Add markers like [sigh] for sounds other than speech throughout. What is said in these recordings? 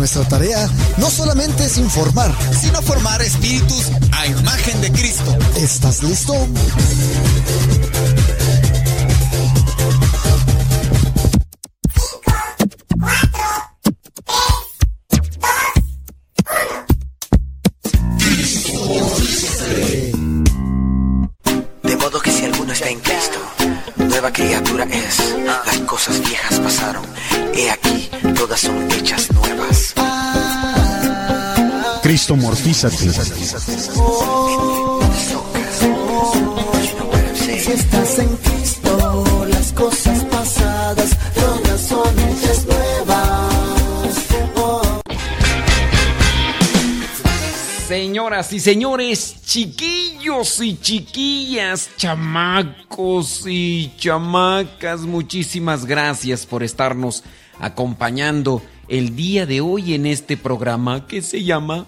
nuestra tarea no solamente es informar. sino formar espíritus a imagen de Cristo. ¿Estás listo? Cristo morfízate. Si estás en Cristo, las cosas pasadas todas son hechas nuevas. Oh. Señoras y señores, chiquillos y chiquillas, chamacos y chamacas, muchísimas gracias por estarnos acompañando el día de hoy en este programa que se llama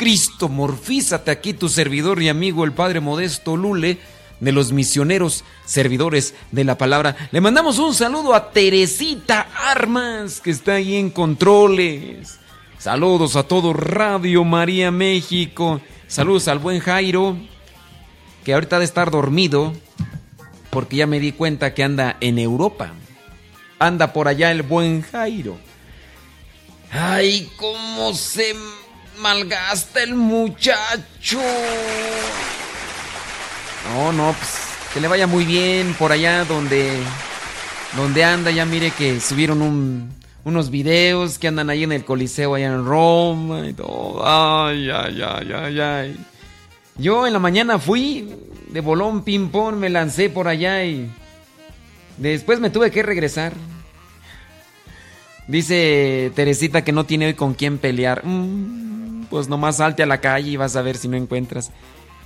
Cristo Morfízate. Aquí tu servidor y amigo, el Padre Modesto Lule, de los misioneros servidores de la palabra. Le mandamos un saludo a Teresita Armas, que está ahí en controles. Saludos a todo Radio María México. Saludos al buen Jairo, que ahorita de estar dormido, porque ya me di cuenta que anda en Europa. Anda por allá el buen Jairo. Ay, cómo se malgasta el muchacho. No, no, pues que le vaya muy bien por allá donde donde anda. Ya mire que subieron un- unos videos que andan ahí en el Coliseo allá en Roma y todo. Ay, ay, ay, ay, ay. Yo en la mañana fui de bolón ping pong, me lancé por allá y después me tuve que regresar. Dice Teresita que no tiene hoy con quién pelear. Mm, pues nomás salte a la calle y vas a ver si no encuentras.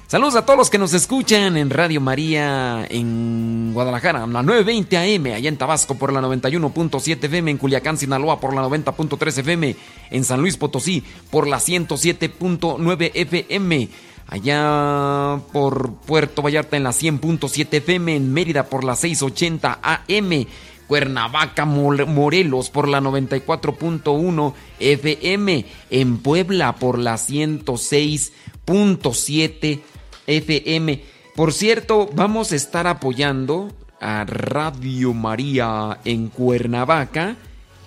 Saludos a todos los que nos escuchan en Radio María en Guadalajara, la 920 AM, allá en Tabasco por la 91.7 FM, en Culiacán, Sinaloa por la 90.3 FM, en San Luis Potosí por la 107.9 FM, allá por Puerto Vallarta en la 100.7 FM, en Mérida por la 680 AM, Cuernavaca, Morelos por la 94.1 FM, en Puebla por la 106.7 FM. Por cierto, vamos a estar apoyando a Radio María en Cuernavaca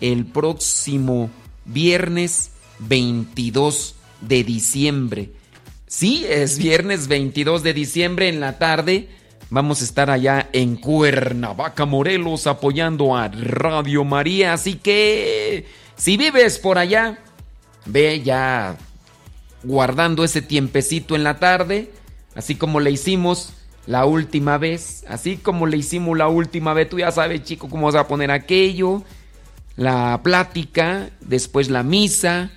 el próximo viernes 22 de diciembre. Sí, es viernes 22 de diciembre en la tarde. Vamos a estar allá en Cuernavaca, Morelos, apoyando a Radio María. Así que, si vives por allá, ve ya guardando ese tiempecito en la tarde, así como le hicimos la última vez, así como le hicimos la última vez, tú ya sabes, chico, cómo vas a poner aquello, la plática, después la misa,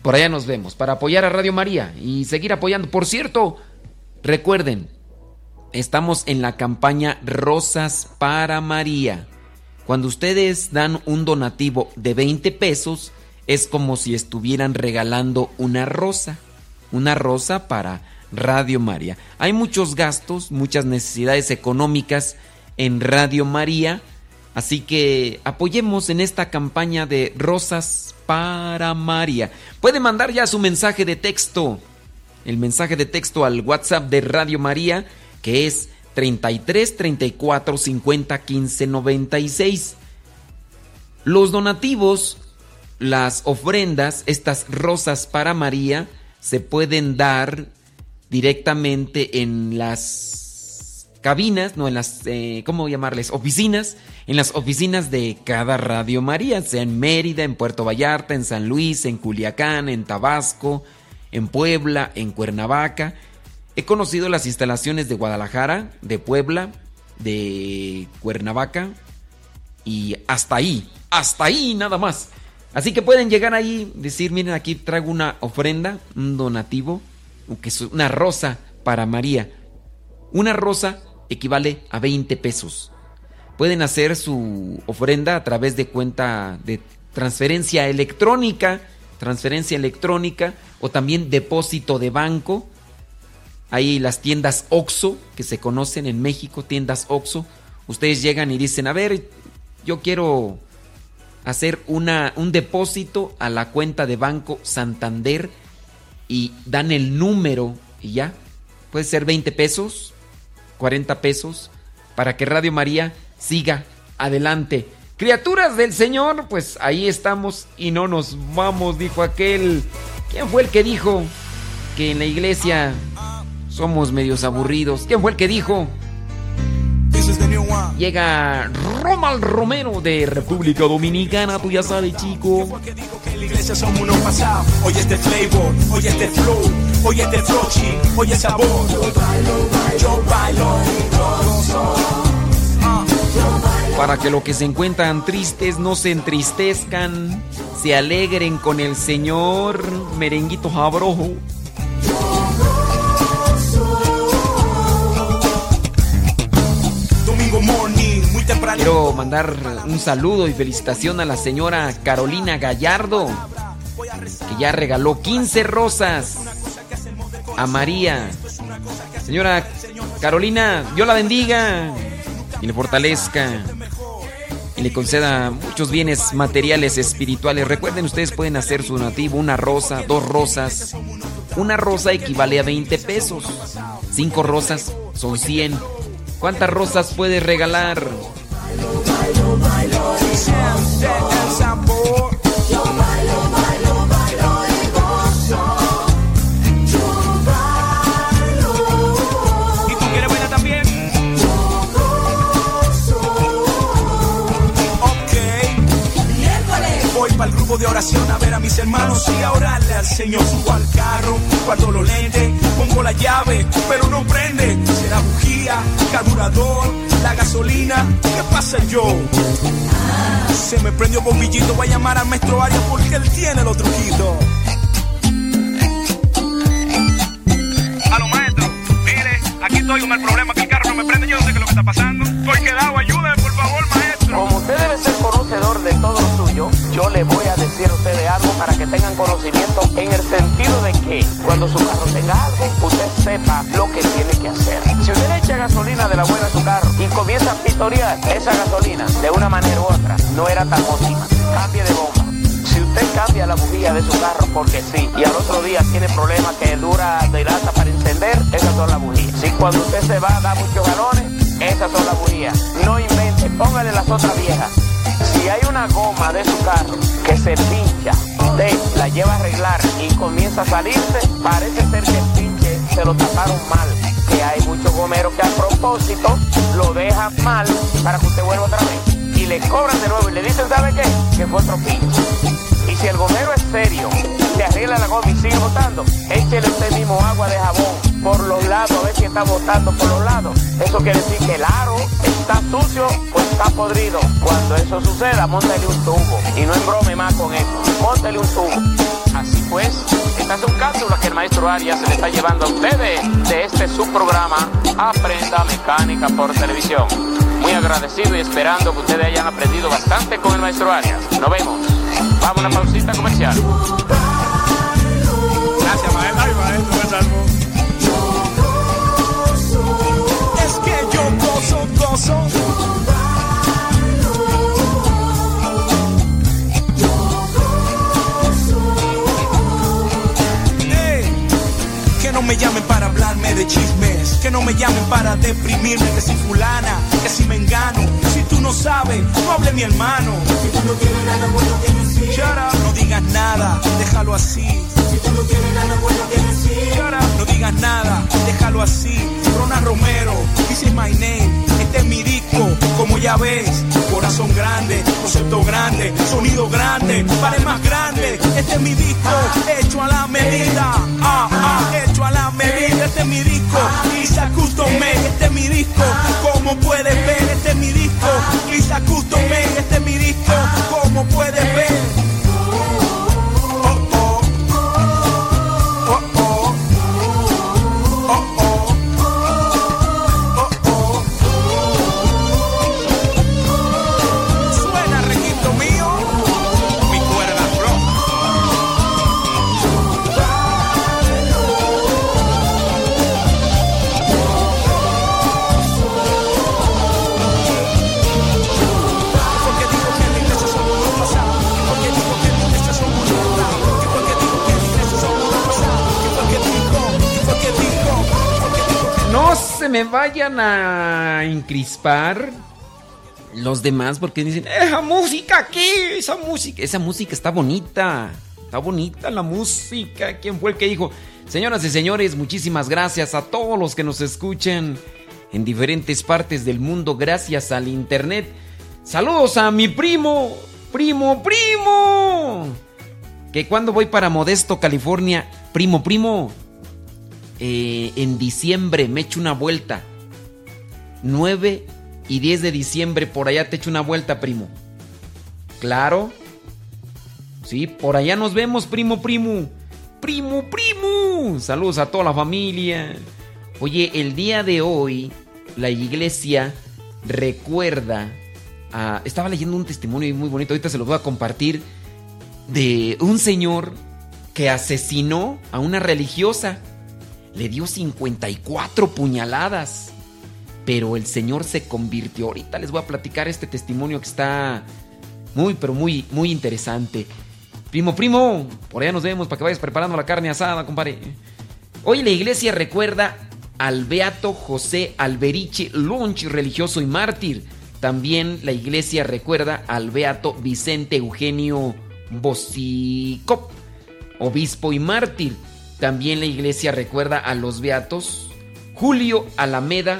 por allá nos vemos, para apoyar a Radio María y seguir apoyando. Por cierto, recuerden, estamos en la campaña Rosas para María. Cuando ustedes dan un donativo de 20 pesos, es como si estuvieran regalando una rosa. Una rosa para Radio María. Hay muchos gastos, muchas necesidades económicas en Radio María. Así que apoyemos en esta campaña de Rosas para María. Puede mandar ya su mensaje de texto. El mensaje de texto al WhatsApp de Radio María, que es 33 34 50 15 96. Los donativos, las ofrendas, estas rosas para María, se pueden dar directamente en las cabinas, no en las, eh, ¿cómo llamarles? Oficinas, en las oficinas de cada Radio María, sea en Mérida, en Puerto Vallarta, en San Luis, en Culiacán, en Tabasco, en Puebla, en Cuernavaca. He conocido las instalaciones de Guadalajara, de Puebla, de Cuernavaca y hasta ahí, hasta ahí nada más. Así que pueden llegar ahí, decir, miren, aquí traigo una ofrenda, un donativo, una rosa para María. Una rosa equivale a 20 pesos. Pueden hacer su ofrenda a través de cuenta de transferencia electrónica, transferencia electrónica o también depósito de banco. Hay las tiendas OXO que se conocen en México, tiendas OXO. Ustedes llegan y dicen, a ver, yo quiero hacer una, un depósito a la cuenta de Banco Santander y dan el número y ya. Puede ser 20 pesos, 40 pesos, para que Radio María siga adelante. Criaturas del Señor, pues ahí estamos y no nos vamos, dijo aquel. ¿Quién fue el que dijo que en la iglesia somos medios aburridos? ¿Quién fue el que dijo? Llega Romal Romero de República Dominicana, tú ya sabes, chico. la iglesia somos unos pasados. Oye este flavor, oye este flow, oye este flochi, oye sabor. Yo bailo, Para que los que se encuentran tristes no se entristezcan, se alegren con el Señor, merenguito jabrojo. Quiero mandar un saludo y felicitación a la señora Carolina Gallardo, que ya regaló 15 rosas a María. Señora Carolina, Dios la bendiga y le fortalezca y le conceda muchos bienes materiales, espirituales. Recuerden, ustedes pueden hacer su donativo, una rosa, dos rosas. Una rosa equivale a 20 pesos. Cinco rosas son 100. ¿Cuántas rosas puede regalar? my Lord. And that as I'm de oración a ver a mis hermanos y a orarle al Señor. Subo al carro, cuando lo lente, pongo la llave, pero no prende. Será bujía, carburador, la gasolina, ¿qué pasa yo? Se me prendió bombillito, voy a llamar al maestro Arias porque él tiene los truquitos. Aló maestro, mire, aquí estoy con el problema que el carro no me prende, yo no sé qué es lo que está pasando. Estoy quedado, ayúdame por favor maestro. Como usted debe ser conocedor de todo lo suyo, yo le voy a decir a ustedes algo para que tengan conocimiento en el sentido de que cuando su carro tenga algo, usted sepa lo que tiene que hacer. Si usted le echa gasolina de la buena a su carro y comienza a pitorear esa gasolina de una manera u otra, no era tan óptima. Cambie de bomba. Si usted cambia la bujía de su carro porque sí, y al otro día tiene problemas que dura de lata para encender, esas son las bujías. Si cuando usted se va da muchos galones, esas son las. No invente, póngale las otras viejas. Si hay una goma de su carro que se pincha, usted la lleva a arreglar y comienza a salirse, parece ser que el pinche se lo taparon mal. Que hay muchos gomeros que a propósito lo dejan mal para que usted vuelva otra vez. Y le cobran de nuevo y le dicen, ¿sabe qué? Que fue otro pinche. Y si el gomero es serio, se arregla la goma y sigue botando, échele usted mismo agua de jabón por los lados, a ver si está botando por los lados. Eso quiere decir que el aro está sucio o está podrido. Cuando eso suceda, montale un tubo. Y no embrome más con eso. Móntale un tubo. Así pues, estas son cápsulas que el maestro Arias se le está llevando a ustedes de este subprograma Aprenda Mecánica por Televisión. Muy agradecido y esperando que ustedes hayan aprendido bastante con el maestro Arias. Nos vemos. Vamos a una pausita comercial. Gracias, no me llamen para hablarme de chismes, que no me llamen para deprimirme, que si fulana, que si me engano, si tú no sabes, no hable mi hermano. Si tú no tienes nada bueno que decir, no digas nada, déjalo así. Si tú no tienes nada bueno que decir, no digas nada, déjalo así. Rona Romero, this is my name, este es mi disco, como ya ves, corazón grande, concepto grande, sonido grande, pared más grande, este es mi disco, hecho a la medida, ah, ah, hecho a la medida, este es mi disco, Lisa Custom este es mi disco, como puedes ver, este es mi disco, Lisa Custom este es mi disco, como puedes ver. Me vayan a encrispar los demás porque dicen, esa música ¿qué? esa música, esa música está bonita, está bonita la música. ¿Quién fue el que dijo? Señoras y señores, muchísimas gracias a todos los que nos escuchan en diferentes partes del mundo gracias al internet. Saludos a mi primo, primo, primo. Que cuando voy para Modesto, California, primo, primo, eh, en diciembre me echo una vuelta. 9 y 10 de diciembre, por allá te echo una vuelta, primo. Claro. Sí, por allá nos vemos, primo, primo. Primo, primo. Saludos a toda la familia. Oye, el día de hoy, la iglesia recuerda a... Estaba leyendo un testimonio muy bonito, ahorita se lo voy a compartir, de un señor que asesinó a una religiosa. Le dio 54 puñaladas. Pero el Señor se convirtió. Ahorita les voy a platicar este testimonio que está muy, pero muy, muy interesante. Primo, primo, por allá nos vemos para que vayas preparando la carne asada, compadre. Hoy la iglesia recuerda al beato José Alberiche Lunch, religioso y mártir. También la iglesia recuerda al beato Vicente Eugenio Bosicop, obispo y mártir. También la iglesia recuerda a los beatos Julio Alameda,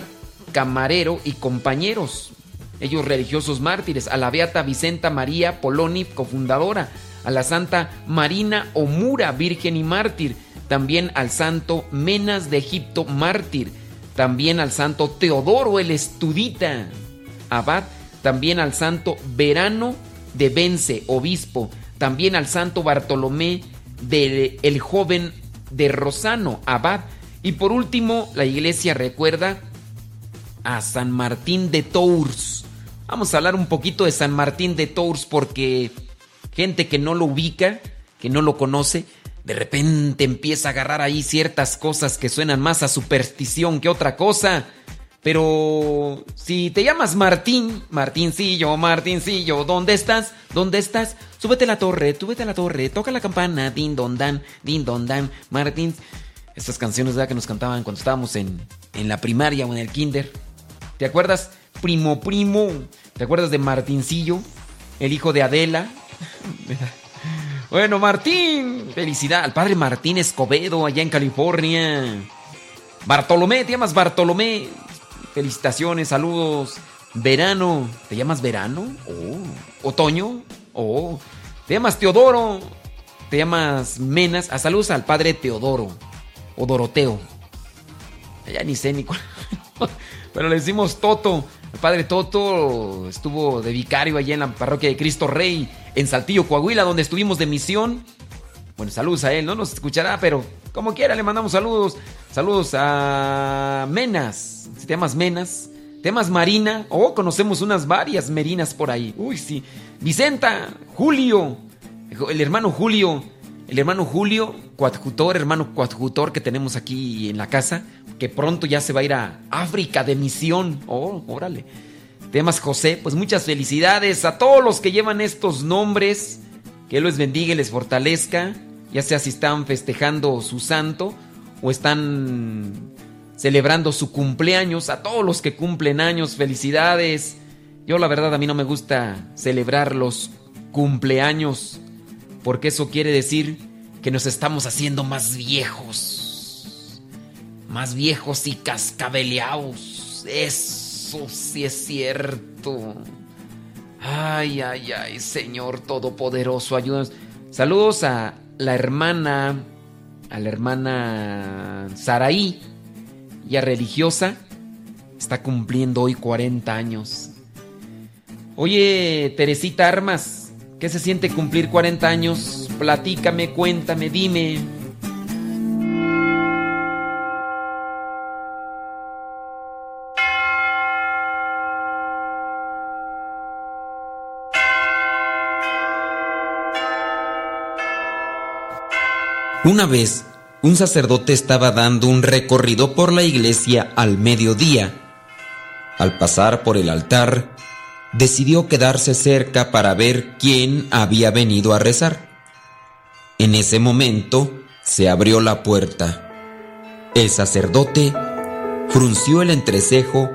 camarero y compañeros. Ellos religiosos mártires, a la beata Vicenta María Poloni, cofundadora, a la santa Marina Omura, virgen y mártir, también al santo Menas de Egipto, mártir, también al santo Teodoro el Estudita, abad, también al santo Verano de Vence, obispo, también al santo Bartolomé de el joven de Rosano, abad, y por último la iglesia recuerda a San Martín de Tours. Vamos a hablar un poquito de San Martín de Tours porque gente que no lo ubica, que no lo conoce, de repente empieza a agarrar ahí ciertas cosas que suenan más a superstición que otra cosa. Pero si te llamas Martín, Martincillo, Martincillo, ¿dónde estás? ¿Dónde estás? Súbete a la torre, súbete a la torre, toca la campana, din don dan, din don dan, Martín. Estas canciones ¿verdad? que nos cantaban cuando estábamos en, en la primaria o en el kinder. ¿Te acuerdas? Primo, primo. ¿Te acuerdas de Martincillo? El hijo de Adela. [laughs] bueno, Martín. Felicidad al padre Martín Escobedo allá en California. Bartolomé, te llamas Bartolomé. Felicitaciones, saludos. Verano, ¿te llamas Verano? Oh. Otoño, oh. Te llamas Teodoro, te llamas Menas. A saludos al padre Teodoro o Doroteo. Ya ni sé ni cuál. [laughs] Pero le decimos Toto. El padre Toto estuvo de vicario allá en la parroquia de Cristo Rey, en Saltillo, Coahuila, donde estuvimos de misión. Bueno, saludos a él, no nos escuchará, pero como quiera le mandamos saludos. Saludos a Menas, si te llamas Menas. Te llamas Marina, oh, conocemos unas varias Merinas por ahí. Uy, sí. Vicenta, Julio, el hermano Julio, el hermano Julio, coadjutor, hermano coadjutor que tenemos aquí en la casa, que pronto ya se va a ir a África de misión. Oh, órale. Temas José, pues muchas felicidades a todos los que llevan estos nombres. Que los bendiga y les fortalezca, ya sea si están festejando su santo o están celebrando su cumpleaños. A todos los que cumplen años, felicidades. Yo la verdad a mí no me gusta celebrar los cumpleaños porque eso quiere decir que nos estamos haciendo más viejos. Más viejos y cascabeleados. Eso sí es cierto. Ay, ay, ay, Señor Todopoderoso, ayúdanos. Saludos a la hermana, a la hermana Saraí, ya religiosa. Está cumpliendo hoy 40 años. Oye, Teresita Armas, ¿qué se siente cumplir 40 años? Platícame, cuéntame, dime. Una vez, un sacerdote estaba dando un recorrido por la iglesia al mediodía. Al pasar por el altar, decidió quedarse cerca para ver quién había venido a rezar. En ese momento se abrió la puerta. El sacerdote frunció el entrecejo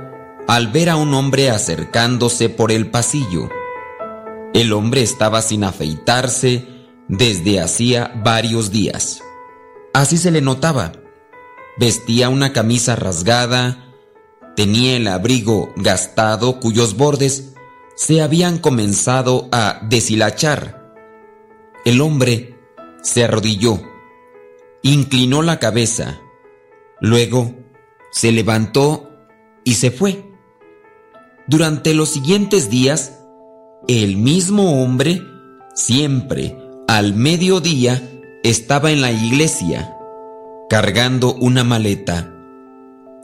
al ver a un hombre acercándose por el pasillo. El hombre estaba sin afeitarse desde hacía varios días. Así se le notaba. Vestía una camisa rasgada, tenía el abrigo gastado cuyos bordes se habían comenzado a deshilachar. El hombre se arrodilló, inclinó la cabeza, luego se levantó y se fue. Durante los siguientes días, el mismo hombre, siempre al mediodía, estaba en la iglesia, cargando una maleta.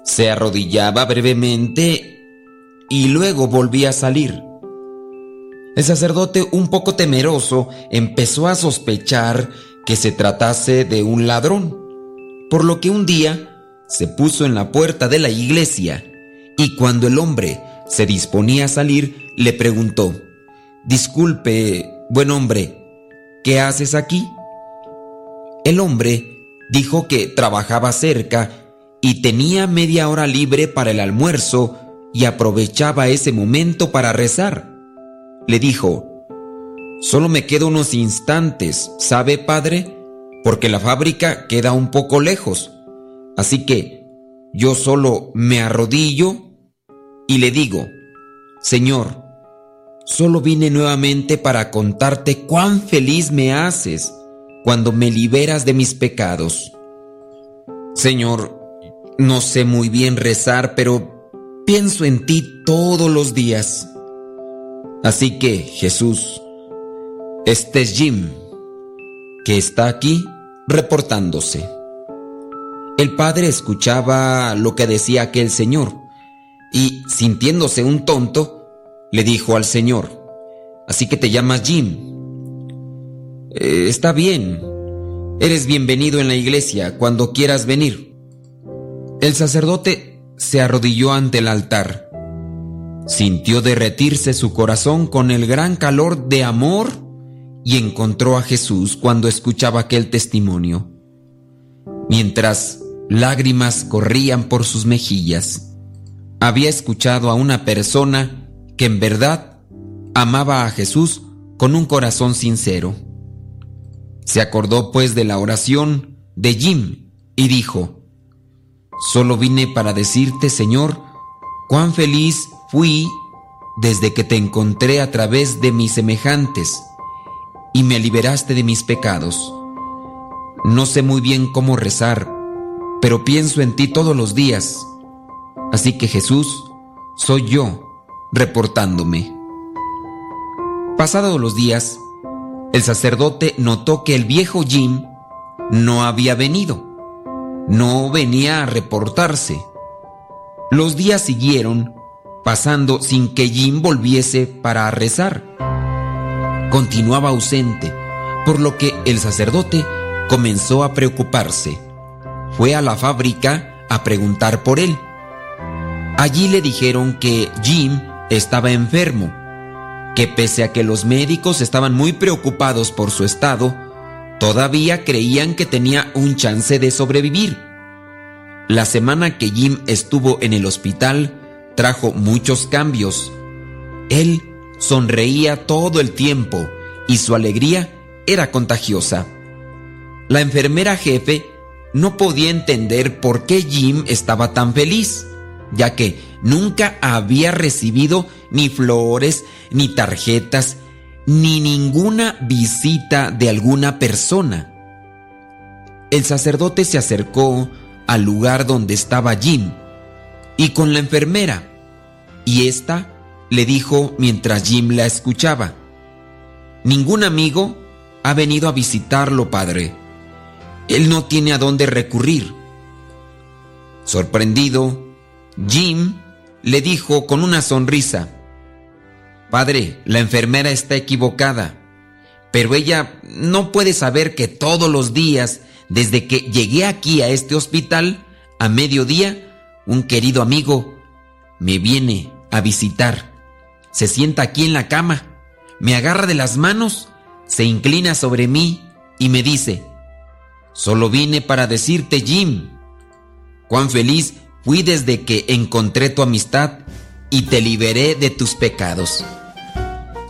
Se arrodillaba brevemente y luego volvía a salir. El sacerdote, un poco temeroso, empezó a sospechar que se tratase de un ladrón, por lo que un día se puso en la puerta de la iglesia y cuando el hombre se disponía a salir, le preguntó, Disculpe, buen hombre, ¿qué haces aquí? El hombre dijo que trabajaba cerca y tenía media hora libre para el almuerzo y aprovechaba ese momento para rezar le dijo, Solo me quedo unos instantes, ¿sabe, padre? Porque la fábrica queda un poco lejos. Así que yo solo me arrodillo y le digo, Señor, solo vine nuevamente para contarte cuán feliz me haces cuando me liberas de mis pecados. Señor, no sé muy bien rezar, pero pienso en ti todos los días. Así que, Jesús, este es Jim, que está aquí reportándose. El padre escuchaba lo que decía aquel señor y, sintiéndose un tonto, le dijo al señor, así que te llamas Jim. Eh, está bien, eres bienvenido en la iglesia cuando quieras venir. El sacerdote se arrodilló ante el altar Sintió derretirse su corazón con el gran calor de amor y encontró a Jesús cuando escuchaba aquel testimonio. Mientras lágrimas corrían por sus mejillas, había escuchado a una persona en verdad amaba a Jesús con un corazón sincero. Se acordó pues de la oración de Jim y dijo, Solo vine para decirte, Señor, cuán feliz fui desde que te encontré a través de mis semejantes y me liberaste de mis pecados. No sé muy bien cómo rezar, pero pienso en ti todos los días. Así que Jesús, soy yo reportándome. Pasados los días, el sacerdote notó que el viejo Jim no había venido. No venía a reportarse. Los días siguieron pasando sin que Jim volviese para rezar. Continuaba ausente, por lo que el sacerdote comenzó a preocuparse. Fue a la fábrica a preguntar por él. Allí le dijeron que Jim estaba enfermo, que pese a que los médicos estaban muy preocupados por su estado, todavía creían que tenía un chance de sobrevivir La semana que Jim estuvo en el hospital trajo muchos cambios. Él sonreía todo el tiempo y su alegría era contagiosa. La enfermera jefe no podía entender por qué Jim estaba tan feliz, ya que nunca había recibido ni flores, ni tarjetas, ni ninguna visita de alguna persona. El sacerdote se acercó al lugar donde estaba Jim y con la enfermera, y ésta le dijo mientras Jim la escuchaba, Ningún amigo ha venido a visitarlo, padre. Él no tiene a dónde recurrir. Sorprendido, Jim le dijo con una sonrisa, Padre, la enfermera está equivocada, pero ella no puede saber que todos los días, desde que llegué aquí a este hospital, a mediodía, un querido amigo me viene a visitar. Se sienta aquí en la cama, me agarra de las manos, se inclina sobre mí y me dice, Solo vine para decirte, Jim, cuán feliz fui desde que encontré tu amistad y te liberé de tus pecados.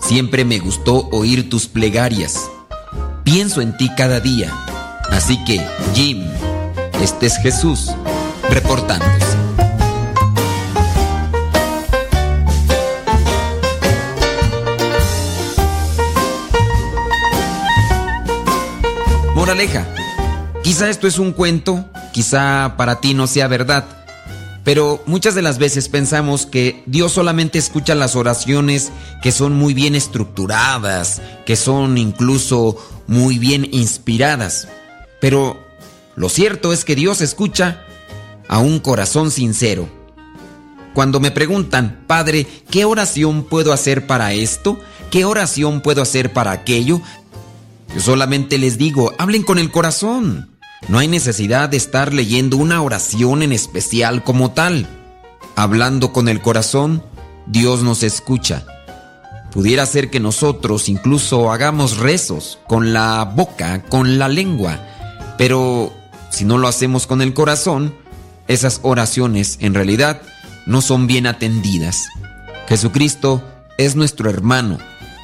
Siempre me gustó oír tus plegarias. Pienso en ti cada día. Así que, Jim, este es Jesús reportándose. Moraleja. Quizá esto es un cuento, quizá para ti no sea verdad, pero muchas de las veces pensamos que Dios solamente escucha las oraciones que son muy bien estructuradas, que son incluso muy bien inspiradas. Pero lo cierto es que Dios escucha a un corazón sincero. Cuando me preguntan, Padre, ¿qué oración puedo hacer para esto? ¿Qué oración puedo hacer para aquello? Yo solamente les digo, hablen con el corazón. No hay necesidad de estar leyendo una oración en especial como tal. Hablando con el corazón, Dios nos escucha. Pudiera ser que nosotros incluso hagamos rezos con la boca, con la lengua, pero si no lo hacemos con el corazón, esas oraciones en realidad no son bien atendidas. Jesucristo es nuestro hermano,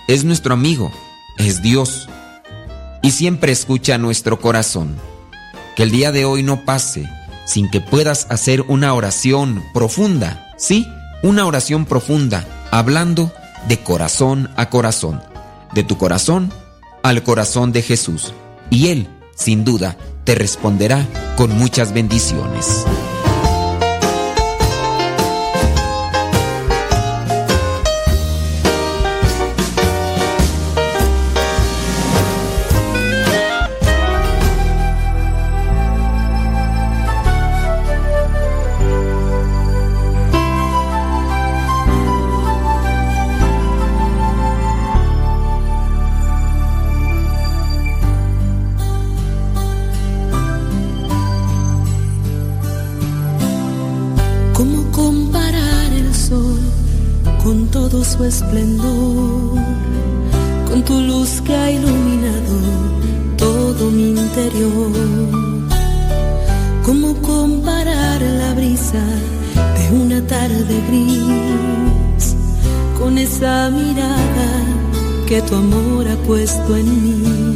es nuestro amigo, es Dios y siempre escucha nuestro corazón. Que el día de hoy no pase sin que puedas hacer una oración profunda, ¿sí? Una oración profunda, hablando de corazón a corazón, de tu corazón al corazón de Jesús. Y Él, sin duda, te responderá con muchas bendiciones. Esplendor? Con tu luz que ha iluminado todo mi interior. ¿Cómo comparar la brisa de una tarde gris con esa mirada que tu amor ha puesto en mí?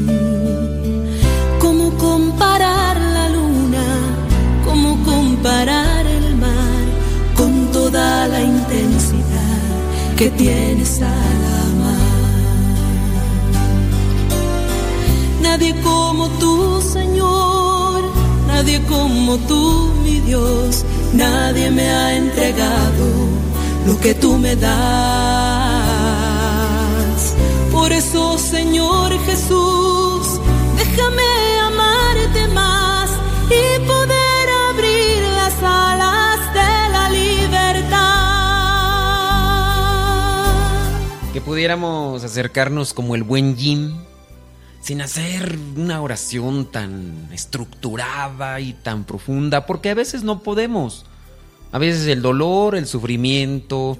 Que tienes al amar? Nadie como tú, Señor, nadie como tú, mi Dios, nadie me ha entregado lo que tú me das. Por eso, Señor Jesús, déjame amarte más y poder pudiéramos acercarnos como el buen Jim, sin hacer una oración tan estructurada y tan profunda, porque a veces no podemos. A veces el dolor, el sufrimiento,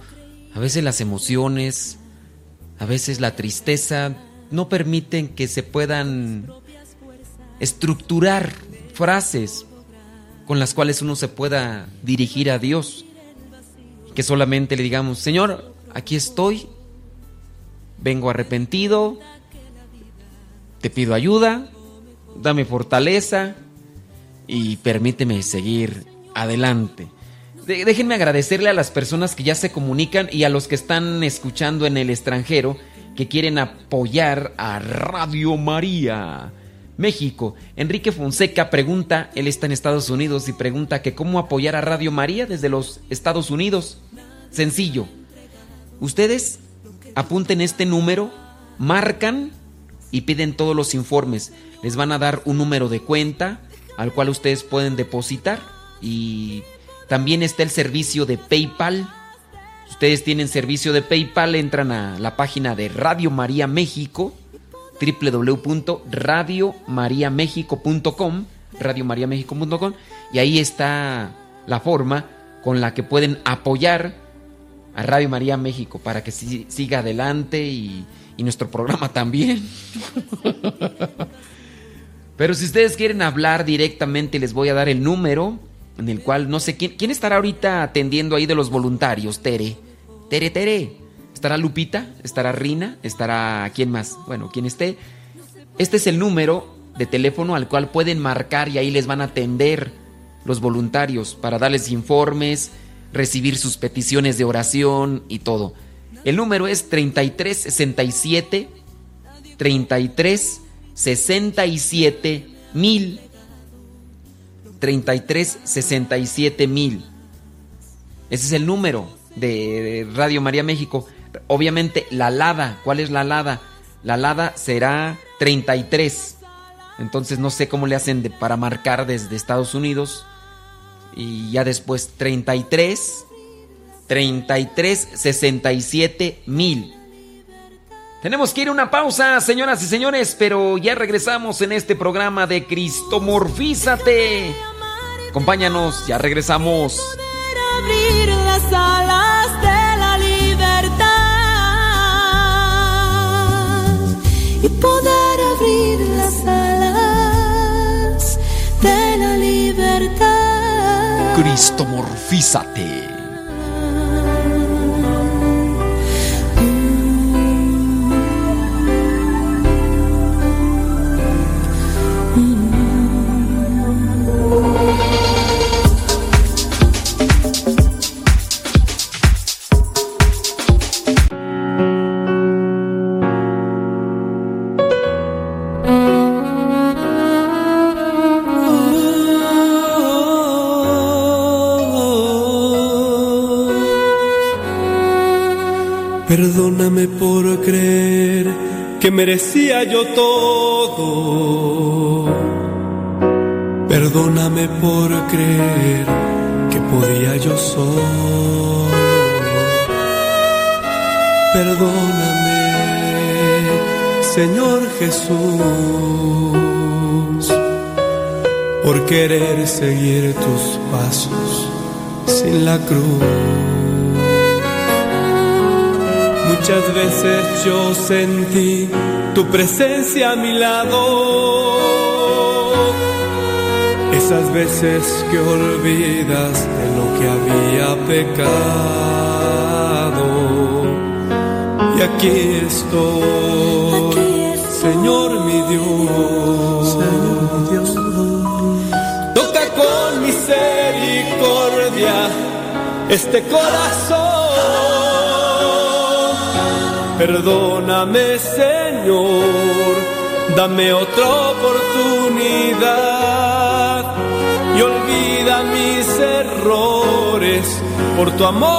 a veces las emociones, a veces la tristeza no permiten que se puedan estructurar frases. con las cuales uno se pueda dirigir a Dios. Que solamente le digamos, Señor, aquí estoy, vengo arrepentido, te pido ayuda, dame fortaleza y permíteme seguir adelante. déjenme agradecerle a las personas que ya se comunican y a los que están escuchando en el extranjero que quieren apoyar a Radio María. México. Enrique Fonseca pregunta, él está en Estados Unidos y pregunta que cómo apoyar a Radio María desde los Estados Unidos. Sencillo. Ustedes apunten este número, marcan y piden todos los informes. Les van a dar un número de cuenta al cual ustedes pueden depositar y también está el servicio de PayPal. Ustedes tienen servicio de PayPal, entran a la página de Radio María México www.radiomariamexico.com radiomariamexico.com y ahí está la forma con la que pueden apoyar a Radio María México para que siga adelante y, y nuestro programa también. [laughs] Pero si ustedes quieren hablar directamente, les voy a dar el número en el cual no sé quién, quién estará ahorita atendiendo ahí de los voluntarios, Tere. Tere, Tere. Estará Lupita, estará Rina, estará quién más. Bueno, quien esté. Este es el número de teléfono al cual pueden marcar y ahí les van a atender los voluntarios para darles informes, recibir sus peticiones de oración y todo. El número es 3367 33 67 mil 33 67 mil. Ese es el número de Radio María México. Obviamente la LADA, ¿cuál es la LADA? La LADA será 33. Entonces no sé cómo le hacen para marcar desde Estados Unidos. Y ya después 33, 33, 67 mil. Tenemos que ir a una pausa, señoras y señores, pero ya regresamos en este programa de Cristomorfízate. Acompáñanos, ya regresamos. Abrir las alas de la libertad y poder Cristomorfízate. Perdóname por creer que merecía yo todo. Perdóname por creer que podía yo solo. Perdóname, Señor Jesús, por querer seguir tus pasos sin la cruz. Muchas veces yo sentí tu presencia a mi lado. Esas veces que olvidas de lo que había pecado. Y aquí estoy, Señor mi Dios. Toca con misericordia este corazón. Perdóname, Señor, dame otra oportunidad y olvida mis errores por tu amor.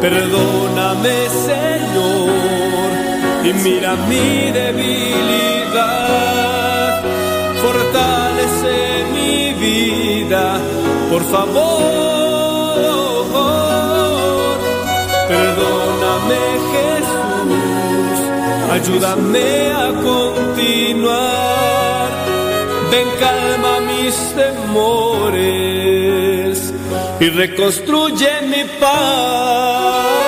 Perdóname, Señor, y mira mi debilidad. Fortalece mi vida, por favor. Perdóname Jesús, ayúdame a continuar. Ven calma mis temores y reconstruye mi paz.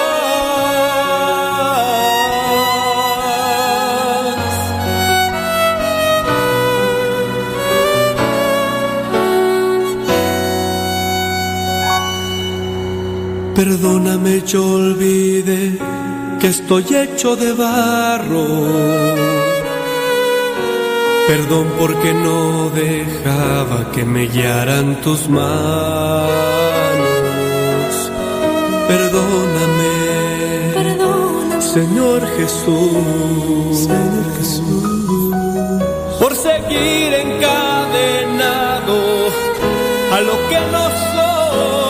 Perdóname, yo olvidé que estoy hecho de barro. Perdón porque no dejaba que me guiaran tus manos. Perdóname, Señor Jesús. Señor Jesús. Por seguir encadenado a lo que no soy.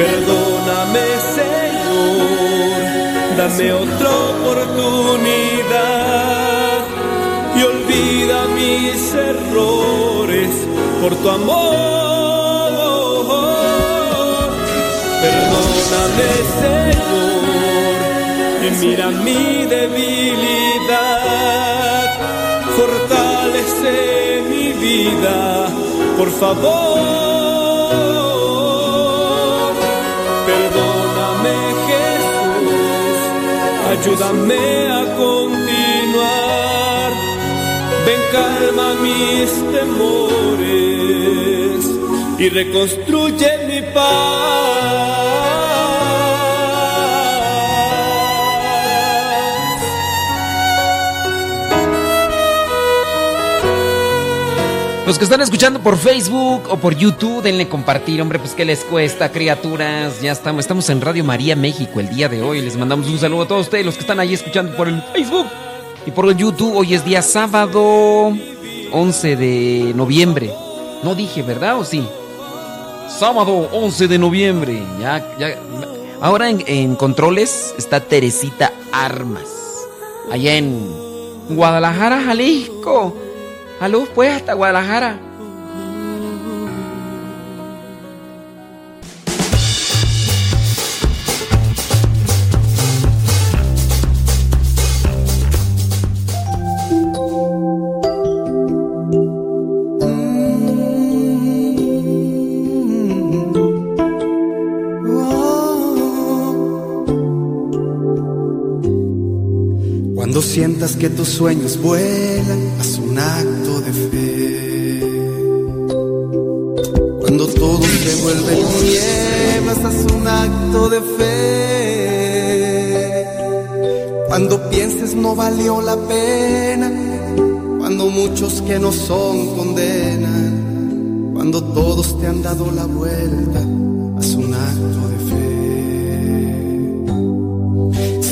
Perdóname, Señor. Dame otra oportunidad y olvida mis errores por tu amor. Perdóname, Señor, y mira mi debilidad. Fortalece mi vida, por favor. Ayúdame a continuar. Ven, calma mis temores y reconstruye mi paz. Los que están escuchando por Facebook o por YouTube, denle compartir, hombre, pues qué les cuesta, criaturas. Ya estamos, estamos en Radio María México el día de hoy. Les mandamos un saludo a todos ustedes, los que están ahí escuchando por el Facebook y por el YouTube. Hoy es día sábado 11 de noviembre. No dije, ¿verdad o sí? Sábado 11 de noviembre. Ya, ya. Ahora en, en controles está Teresita Armas. Allá en Guadalajara, Jalisco. Salud, pues, hasta Guadalajara. Cuando sientas que tus sueños vuelan, haz un Cuando todo se vuelve nieblas, haz un acto de fe. Cuando pienses no valió la pena, cuando muchos que no son condenan, cuando todos te han dado la vuelta, haz un acto de fe.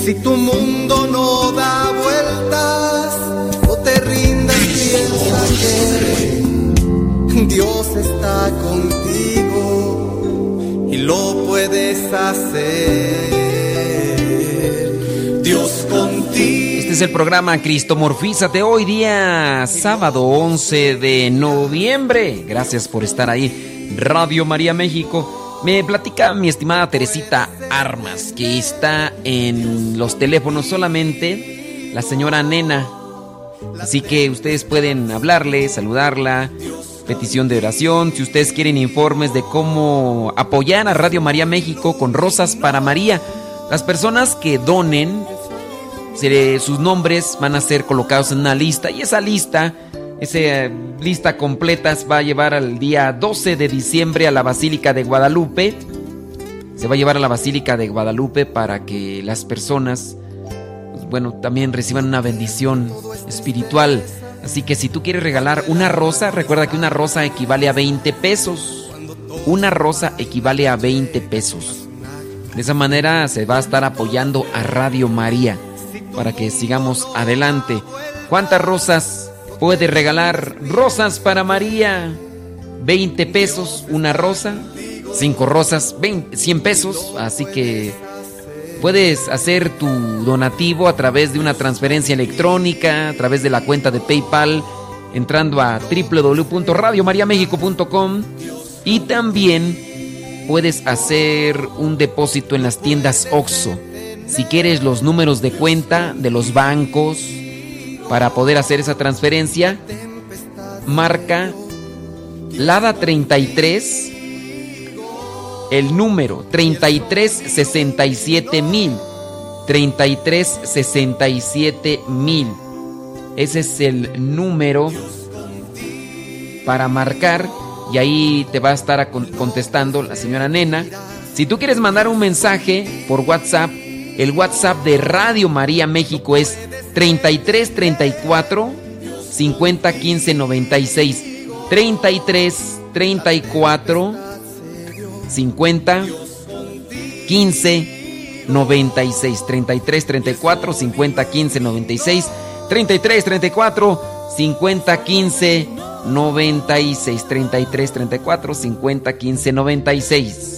Si tu mundo no da vueltas, no te rindas, piensa y lo puedes hacer. Dios contigo. Este es el programa Cristomorfízate hoy día sábado 11 de noviembre. Gracias por estar ahí. Radio María México. Me platica mi estimada Teresita Armas que está en los teléfonos solamente la señora Nena. Así que ustedes pueden hablarle, saludarla, petición de oración, si ustedes quieren informes de cómo apoyar a Radio María México con Rosas para María. Las personas que donen sus nombres van a ser colocados en una lista y esa lista, esa lista completa va a llevar al día 12 de diciembre a la Basílica de Guadalupe. Se va a llevar a la Basílica de Guadalupe para que las personas, pues, bueno, también reciban una bendición espiritual. Así que si tú quieres regalar una rosa, recuerda que una rosa equivale a 20 pesos. Una rosa equivale a 20 pesos. De esa manera se va a estar apoyando a Radio María para que sigamos adelante. ¿Cuántas rosas puede regalar? Rosas para María. 20 pesos una rosa. 5 rosas, 20, 100 pesos. Así que puedes hacer tu donativo a través de una transferencia electrónica, a través de la cuenta de PayPal, entrando a www.radiomariamexico.com y también puedes hacer un depósito en las tiendas OXO. Si quieres los números de cuenta de los bancos para poder hacer esa transferencia, marca LADA 33, el número 3367 mil. 3367 mil. Ese es el número para marcar y ahí te va a estar contestando la señora Nena Si tú quieres mandar un mensaje por WhatsApp, el WhatsApp de Radio María México es 33 34 50 15 96. 33 34 50 15 96. 33 34 50 15 96. 33 34 50 15 96. 33 34 50 15 96.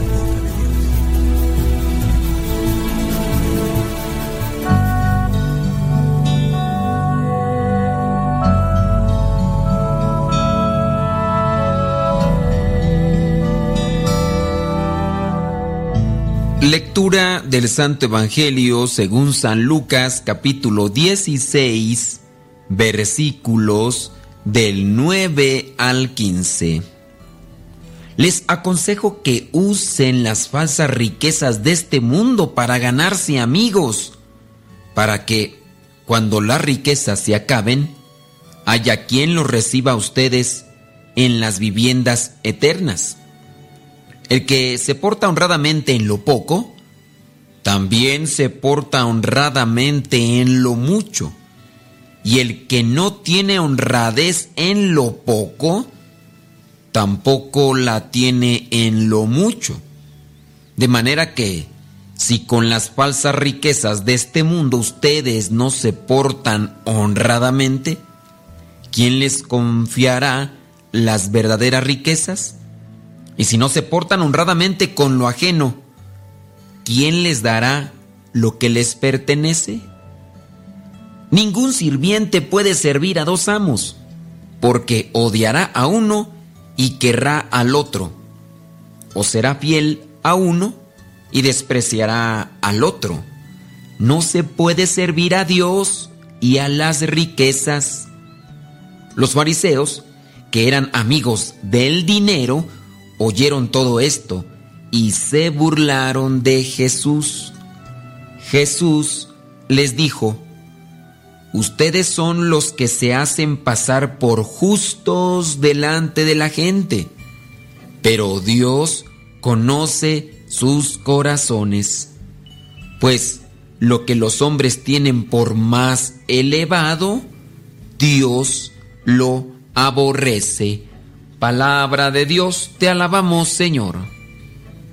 Lectura del Santo Evangelio según San Lucas capítulo 16 versículos del 9 al 15. Les aconsejo que usen las falsas riquezas de este mundo para ganarse amigos, para que, cuando las riquezas se acaben, haya quien los reciba a ustedes en las viviendas eternas. El que se porta honradamente en lo poco, también se porta honradamente en lo mucho. Y el que no tiene honradez en lo poco, tampoco la tiene en lo mucho. De manera que, si con las falsas riquezas de este mundo ustedes no se portan honradamente, ¿quién les confiará las verdaderas riquezas? Y si no se portan honradamente con lo ajeno, ¿quién les dará lo que les pertenece? Ningún sirviente puede servir a dos amos, porque odiará a uno y querrá al otro, o será fiel a uno y despreciará al otro. No se puede servir a Dios y a las riquezas. Los fariseos, que eran amigos del dinero, oyeron todo esto y se burlaron de Jesús. Jesús les dijo, Ustedes son los que se hacen pasar por justos delante de la gente, pero Dios conoce sus corazones. Pues lo que los hombres tienen por más elevado, Dios lo aborrece. Palabra de Dios, te alabamos Señor.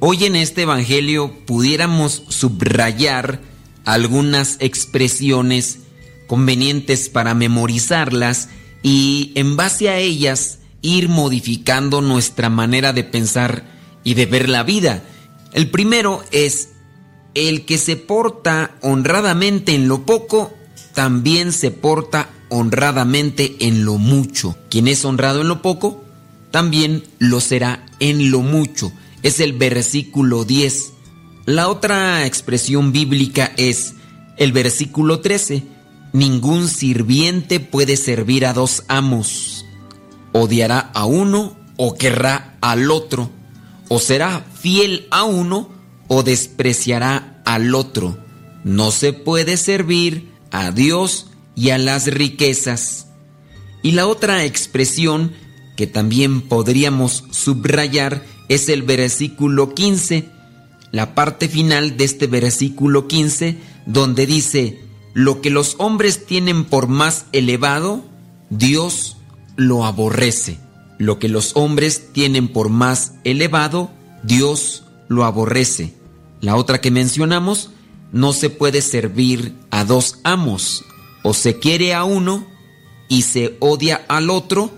Hoy en este Evangelio pudiéramos subrayar algunas expresiones convenientes para memorizarlas y en base a ellas ir modificando nuestra manera de pensar y de ver la vida. El primero es, el que se porta honradamente en lo poco, también se porta honradamente en lo mucho. Quien es honrado en lo poco, también lo será en lo mucho. Es el versículo 10. La otra expresión bíblica es el versículo 13. Ningún sirviente puede servir a dos amos. Odiará a uno o querrá al otro. O será fiel a uno o despreciará al otro. No se puede servir a Dios y a las riquezas. Y la otra expresión que también podríamos subrayar es el versículo 15, la parte final de este versículo 15, donde dice, lo que los hombres tienen por más elevado, Dios lo aborrece. Lo que los hombres tienen por más elevado, Dios lo aborrece. La otra que mencionamos, no se puede servir a dos amos. O se quiere a uno y se odia al otro,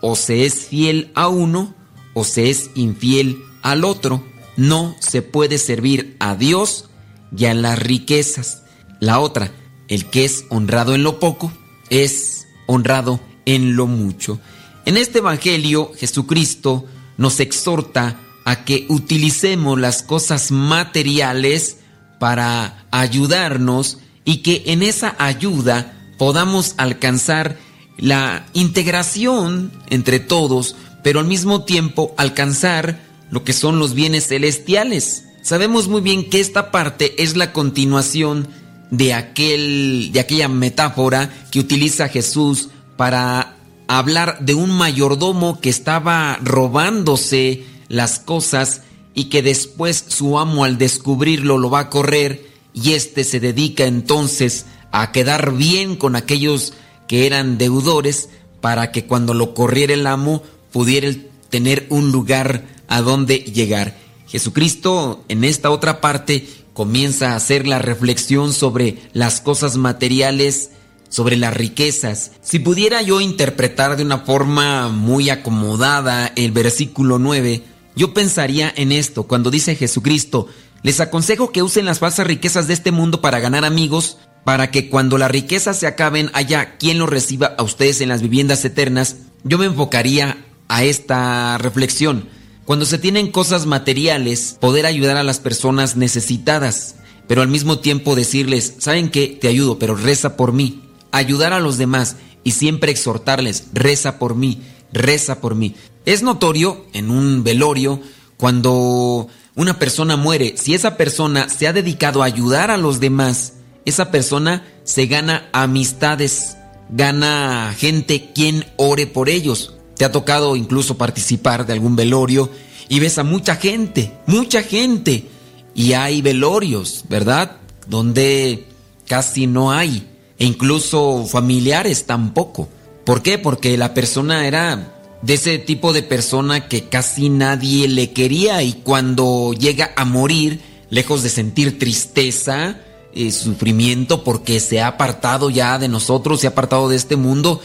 o se es fiel a uno o se es infiel al otro. no se puede servir a Dios y a las riquezas. La otra, el que es honrado en lo poco, es honrado en lo mucho. En este Evangelio, Jesucristo nos exhorta a que utilicemos las cosas materiales para ayudarnos y que en esa ayuda podamos alcanzar la integración entre todos, pero al mismo tiempo alcanzar lo que son los bienes celestiales. Sabemos muy bien que esta parte es la continuación de aquel de aquella metáfora que utiliza Jesús para hablar de un mayordomo que estaba robándose las cosas y que después su amo al descubrirlo lo va a correr y éste se dedica entonces a quedar bien con aquellos que eran deudores para que cuando lo corriera el amo pudiera tener un lugar a donde llegar. Jesucristo en esta otra parte comienza a hacer la reflexión sobre las cosas materiales, sobre las riquezas. Si pudiera yo interpretar de una forma muy acomodada el versículo 9, yo pensaría en esto, cuando dice Jesucristo, les aconsejo que usen las falsas riquezas de este mundo para ganar amigos, para que cuando las riquezas se acaben haya quien los reciba a ustedes en las viviendas eternas. Yo me enfocaría a esta reflexión. Cuando se tienen cosas materiales, poder ayudar a las personas necesitadas, pero al mismo tiempo decirles, ¿saben qué? Te ayudo, pero reza por mí. Ayudar a los demás y siempre exhortarles, reza por mí, reza por mí. Es notorio en un velorio cuando una persona muere, si esa persona se ha dedicado a ayudar a los demás, esa persona se gana amistades, gana gente quien ore por ellos. Te ha tocado incluso participar de algún velorio y ves a mucha gente, mucha gente. Y hay velorios, ¿verdad? Donde casi no hay. E incluso familiares tampoco. ¿Por qué? Porque la persona era de ese tipo de persona que casi nadie le quería y cuando llega a morir, lejos de sentir tristeza, y sufrimiento porque se ha apartado ya de nosotros, se ha apartado de este mundo,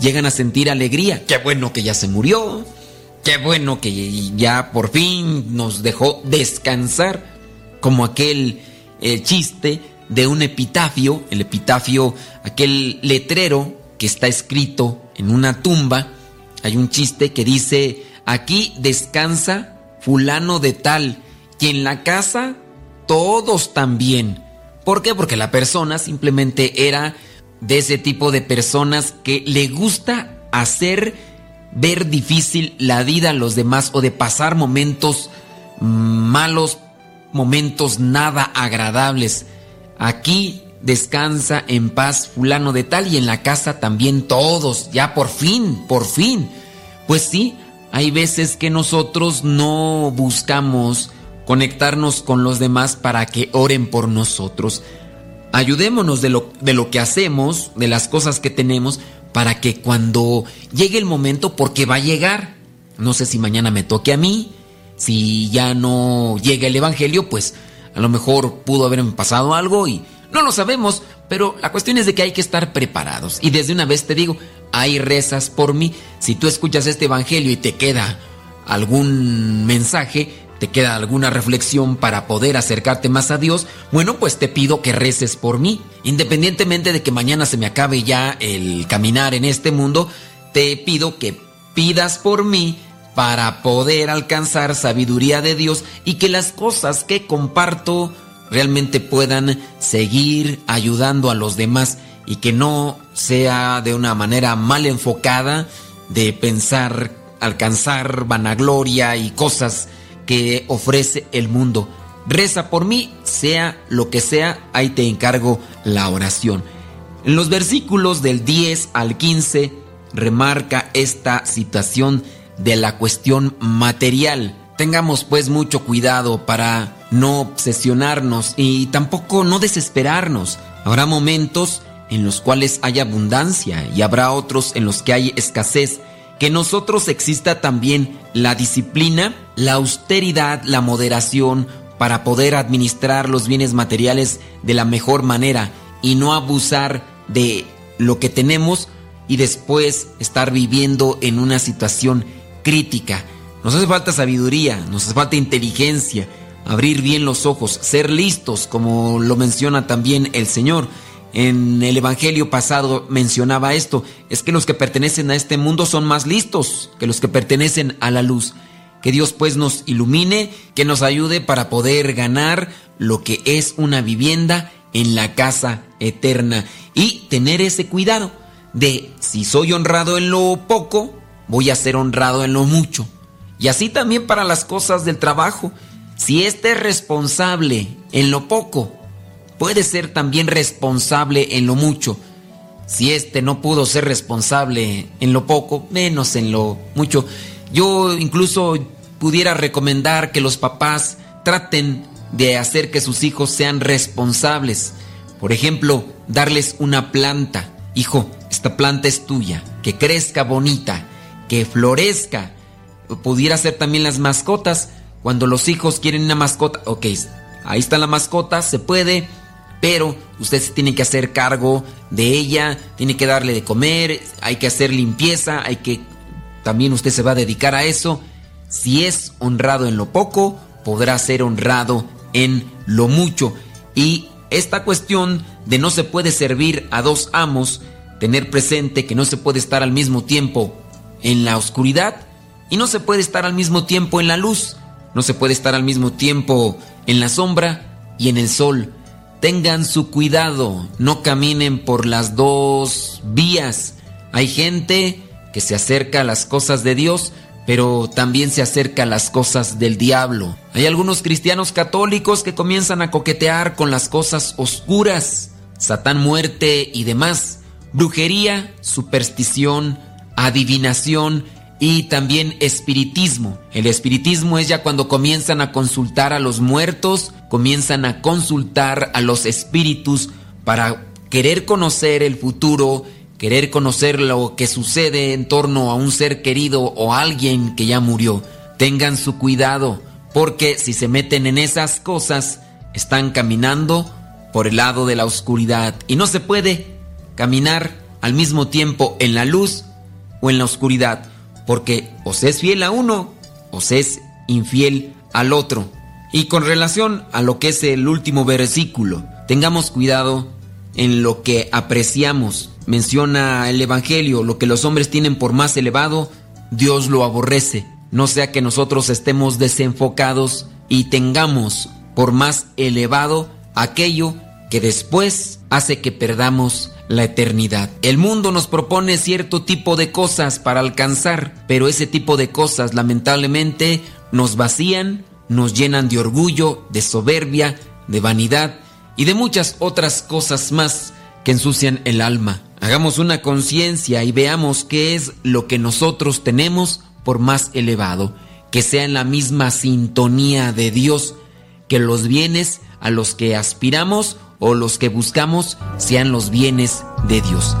llegan a sentir alegría. Qué bueno que ya se murió, qué bueno que ya por fin nos dejó descansar, como aquel el chiste de un epitafio, el epitafio, aquel letrero que está escrito en una tumba, hay un chiste que dice, aquí descansa fulano de tal, y en la casa todos también. ¿Por qué? Porque la persona simplemente era de ese tipo de personas que le gusta hacer ver difícil la vida a los demás o de pasar momentos malos, momentos nada agradables. Aquí descansa en paz fulano de tal y en la casa también todos, ya por fin, por fin. Pues sí, hay veces que nosotros no buscamos conectarnos con los demás para que oren por nosotros. Ayudémonos de lo, de lo que hacemos, de las cosas que tenemos, para que cuando llegue el momento, porque va a llegar, no sé si mañana me toque a mí, si ya no llega el Evangelio, pues a lo mejor pudo haberme pasado algo y no lo sabemos, pero la cuestión es de que hay que estar preparados. Y desde una vez te digo, hay rezas por mí. Si tú escuchas este Evangelio y te queda algún mensaje, te queda alguna reflexión para poder acercarte más a Dios, bueno, pues te pido que reces por mí. Independientemente de que mañana se me acabe ya el caminar en este mundo, te pido que pidas por mí para poder alcanzar sabiduría de Dios y que las cosas que comparto realmente puedan seguir ayudando a los demás y que no sea de una manera mal enfocada de pensar alcanzar vanagloria y cosas que ofrece el mundo. Reza por mí, sea lo que sea, ahí te encargo la oración. En los versículos del 10 al 15 remarca esta situación de la cuestión material. Tengamos pues mucho cuidado para no obsesionarnos y tampoco no desesperarnos. Habrá momentos en los cuales hay abundancia y habrá otros en los que hay escasez. Que nosotros exista también la disciplina, la austeridad, la moderación para poder administrar los bienes materiales de la mejor manera y no abusar de lo que tenemos y después estar viviendo en una situación crítica. Nos hace falta sabiduría, nos hace falta inteligencia, abrir bien los ojos, ser listos, como lo menciona también el Señor. En el Evangelio pasado mencionaba esto, es que los que pertenecen a este mundo son más listos que los que pertenecen a la luz. Que Dios pues nos ilumine, que nos ayude para poder ganar lo que es una vivienda en la casa eterna y tener ese cuidado de si soy honrado en lo poco, voy a ser honrado en lo mucho. Y así también para las cosas del trabajo. Si éste es responsable en lo poco, puede ser también responsable en lo mucho. Si éste no pudo ser responsable en lo poco, menos en lo mucho. Yo incluso pudiera recomendar que los papás traten de hacer que sus hijos sean responsables. Por ejemplo, darles una planta. Hijo, esta planta es tuya. Que crezca bonita, que florezca. Pudiera ser también las mascotas. Cuando los hijos quieren una mascota, ok, ahí está la mascota, se puede, pero usted se tiene que hacer cargo de ella, tiene que darle de comer, hay que hacer limpieza, hay que... También usted se va a dedicar a eso. Si es honrado en lo poco, podrá ser honrado en lo mucho. Y esta cuestión de no se puede servir a dos amos, tener presente que no se puede estar al mismo tiempo en la oscuridad y no se puede estar al mismo tiempo en la luz, no se puede estar al mismo tiempo en la sombra y en el sol. Tengan su cuidado, no caminen por las dos vías. Hay gente que se acerca a las cosas de Dios, pero también se acerca a las cosas del diablo. Hay algunos cristianos católicos que comienzan a coquetear con las cosas oscuras, Satán muerte y demás, brujería, superstición, adivinación y también espiritismo. El espiritismo es ya cuando comienzan a consultar a los muertos, comienzan a consultar a los espíritus para querer conocer el futuro, querer conocer lo que sucede en torno a un ser querido o alguien que ya murió. Tengan su cuidado, porque si se meten en esas cosas, están caminando por el lado de la oscuridad y no se puede caminar al mismo tiempo en la luz o en la oscuridad, porque o es fiel a uno o se es infiel al otro. Y con relación a lo que es el último versículo, tengamos cuidado en lo que apreciamos. Menciona el Evangelio, lo que los hombres tienen por más elevado, Dios lo aborrece. No sea que nosotros estemos desenfocados y tengamos por más elevado aquello que después hace que perdamos la eternidad. El mundo nos propone cierto tipo de cosas para alcanzar, pero ese tipo de cosas lamentablemente nos vacían, nos llenan de orgullo, de soberbia, de vanidad y de muchas otras cosas más que ensucian el alma. Hagamos una conciencia y veamos qué es lo que nosotros tenemos por más elevado, que sea en la misma sintonía de Dios, que los bienes a los que aspiramos o los que buscamos sean los bienes de Dios.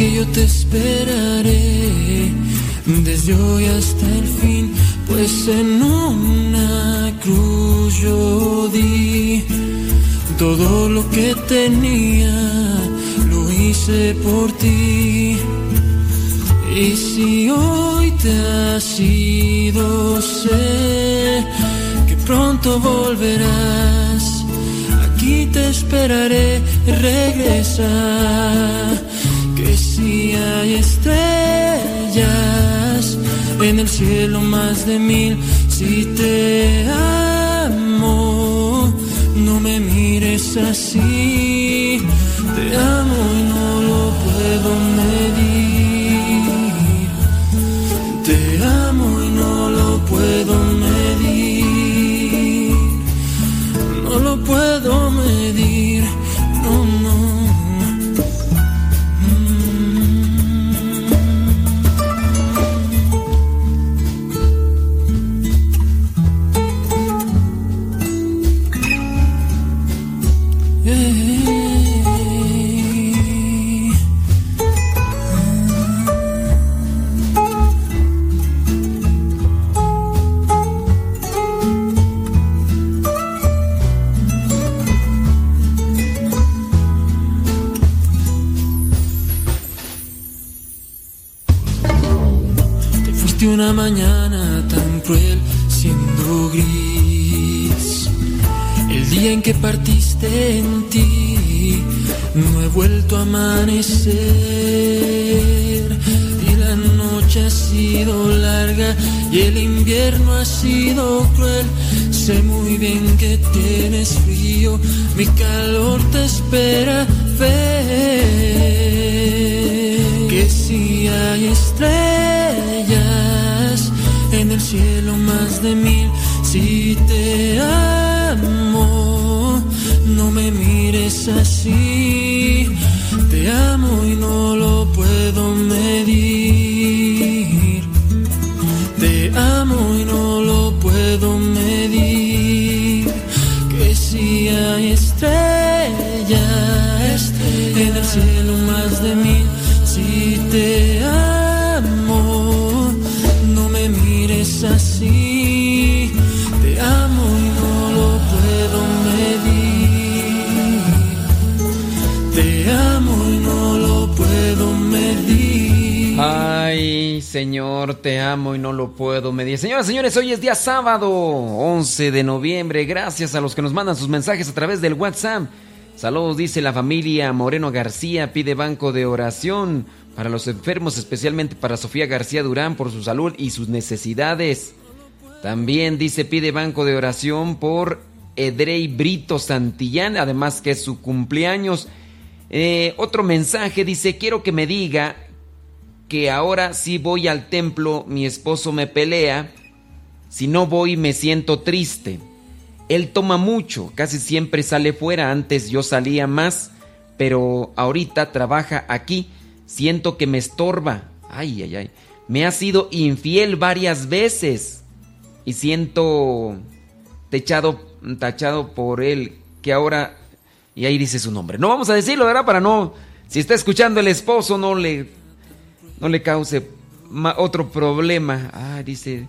Que yo te esperaré desde hoy hasta el fin, pues en una cruz yo di todo lo que tenía, lo hice por ti. Y si hoy te has ido, sé que pronto volverás. Aquí te esperaré, regresa. Hay estrellas en el cielo más de mil. Si te amo, no me mires así. Ay, Señor, te amo y no lo puedo medir. Señoras señores, hoy es día sábado, 11 de noviembre. Gracias a los que nos mandan sus mensajes a través del WhatsApp. Saludos, dice la familia Moreno García, pide banco de oración para los enfermos, especialmente para Sofía García Durán por su salud y sus necesidades. También dice pide banco de oración por Edrey Brito Santillán, además que es su cumpleaños. Eh, otro mensaje dice, quiero que me diga que ahora si voy al templo, mi esposo me pelea, si no voy me siento triste. Él toma mucho, casi siempre sale fuera, antes yo salía más, pero ahorita trabaja aquí, siento que me estorba. Ay, ay, ay. Me ha sido infiel varias veces y siento tachado por él, que ahora... Y ahí dice su nombre. No vamos a decirlo, ¿verdad? Para no... Si está escuchando el esposo, no le... No le cause otro problema. Ah, dice...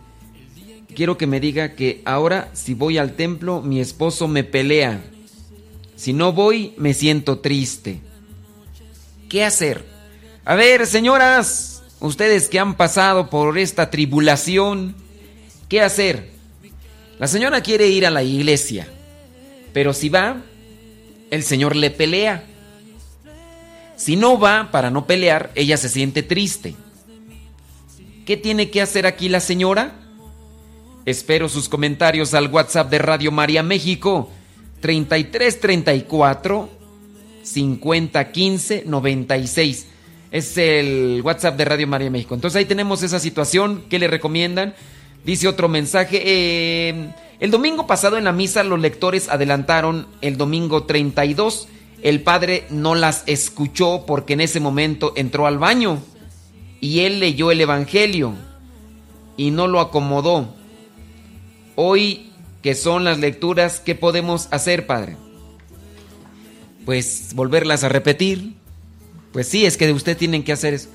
Quiero que me diga que ahora si voy al templo, mi esposo me pelea. Si no voy, me siento triste. ¿Qué hacer? A ver, señoras, ustedes que han pasado por esta tribulación, ¿qué hacer? La señora quiere ir a la iglesia, pero si va, el Señor le pelea. Si no va para no pelear, ella se siente triste. ¿Qué tiene que hacer aquí la señora? Espero sus comentarios al WhatsApp de Radio María México 3334 5015 96. Es el WhatsApp de Radio María México. Entonces ahí tenemos esa situación. ¿Qué le recomiendan? Dice otro mensaje. eh, el domingo pasado en la misa los lectores adelantaron el domingo 32. El padre no las escuchó porque en ese momento entró al baño y él leyó el Evangelio y no lo acomodó. Hoy que son las lecturas, ¿qué podemos hacer, padre? Pues volverlas a repetir. Pues sí, es que usted tienen que hacer eso.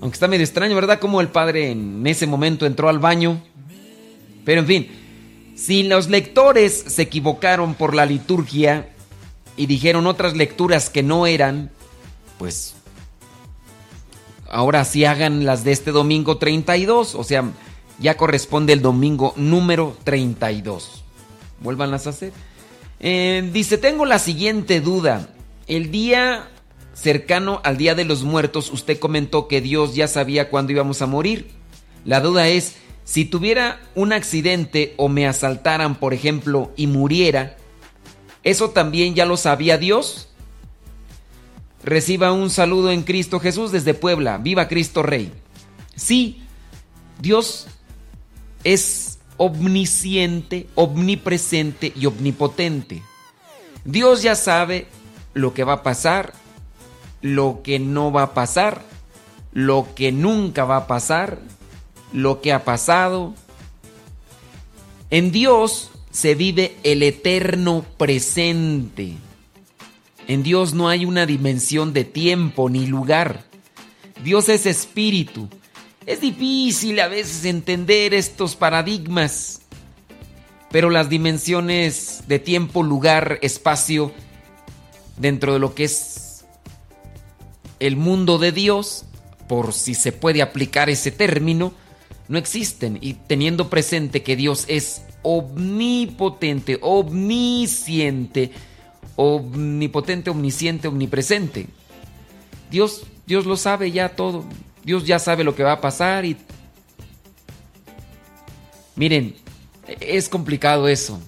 Aunque está medio extraño, ¿verdad? Como el padre en ese momento entró al baño. Pero en fin, si los lectores se equivocaron por la liturgia y dijeron otras lecturas que no eran, pues ahora sí hagan las de este domingo 32, o sea, ya corresponde el domingo número 32. Vuélvanlas a hacer. Eh, dice, tengo la siguiente duda. El día cercano al Día de los Muertos, usted comentó que Dios ya sabía cuándo íbamos a morir. La duda es, si tuviera un accidente o me asaltaran, por ejemplo, y muriera, ¿eso también ya lo sabía Dios? Reciba un saludo en Cristo Jesús desde Puebla. Viva Cristo Rey. Sí, Dios es omnisciente, omnipresente y omnipotente. Dios ya sabe lo que va a pasar, lo que no va a pasar, lo que nunca va a pasar, lo que ha pasado. En Dios se vive el eterno presente. En Dios no hay una dimensión de tiempo ni lugar. Dios es espíritu. Es difícil a veces entender estos paradigmas, pero las dimensiones de tiempo, lugar, espacio, dentro de lo que es el mundo de Dios, por si se puede aplicar ese término, no existen. Y teniendo presente que Dios es omnipotente, omnisciente, omnipotente, omnisciente, omnipresente. Dios, Dios lo sabe ya todo. Dios ya sabe lo que va a pasar y... Miren, es complicado eso.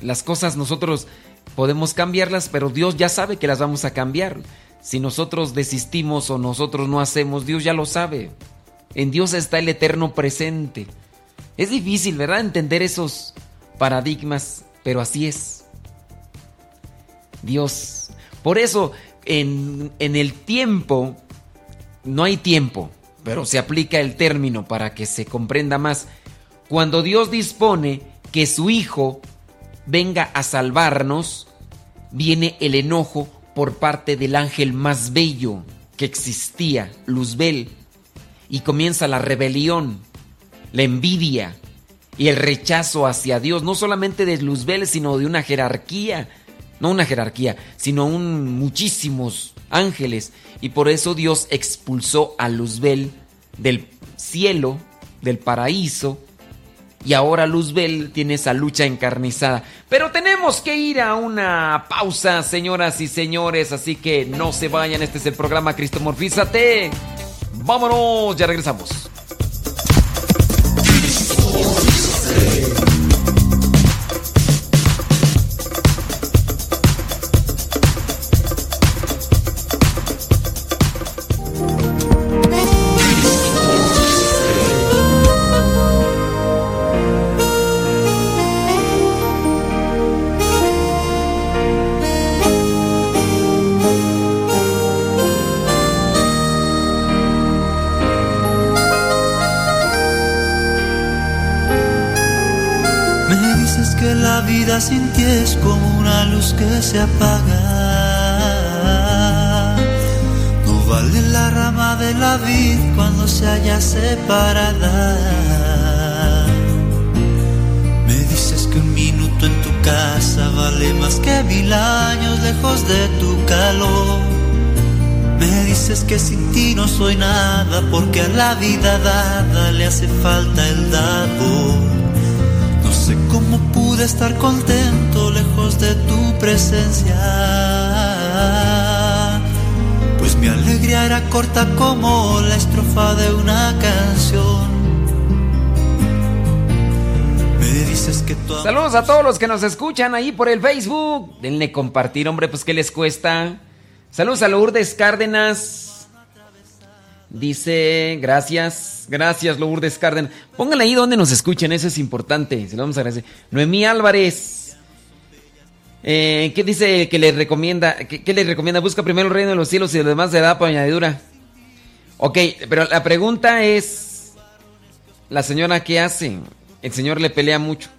Las cosas nosotros podemos cambiarlas, pero Dios ya sabe que las vamos a cambiar. Si nosotros desistimos o nosotros no hacemos, Dios ya lo sabe. En Dios está el eterno presente. Es difícil, ¿verdad? Entender esos paradigmas, pero así es. Dios. Por eso, en, en el tiempo, no hay tiempo, pero se aplica el término para que se comprenda más. Cuando Dios dispone que su Hijo venga a salvarnos, viene el enojo por parte del ángel más bello que existía, Luzbel, y comienza la rebelión, la envidia y el rechazo hacia Dios, no solamente de Luzbel, sino de una jerarquía, no una jerarquía, sino muchísimos ángeles, y por eso Dios expulsó a Luzbel del cielo, del paraíso, y ahora Luzbel tiene esa lucha encarnizada. Pero tenemos que ir a una pausa, señoras y señores, así que no se vayan. Este es el programa Cristomorfízate. Vámonos, ya regresamos. La vida sin ti es como una luz que se apaga. No vale la rama de la vid cuando se halla separada. Me dices que un minuto en tu casa vale más que mil años lejos de tu calor. Me dices que sin ti no soy nada porque a la vida dada le hace falta el dado. Cómo pude estar contento lejos de tu presencia. Pues mi alegría era corta como la estrofa de una canción. Que Saludos a todos los que nos escuchan ahí por el Facebook. Denle compartir, hombre, pues ¿qué les cuesta? Saludos a Lourdes Cárdenas. Dice, gracias, gracias Lourdes Cárdenas. Pónganle ahí donde nos escuchen, eso es importante. Se lo vamos a agradecer. Noemí Álvarez. Eh, ¿Qué dice que le recomienda? ¿Qué, le recomienda? Busca primero el reino de los cielos y lo demás se da por añadidura. Ok, pero la pregunta es, ¿la señora qué hace? El señor le pelea mucho.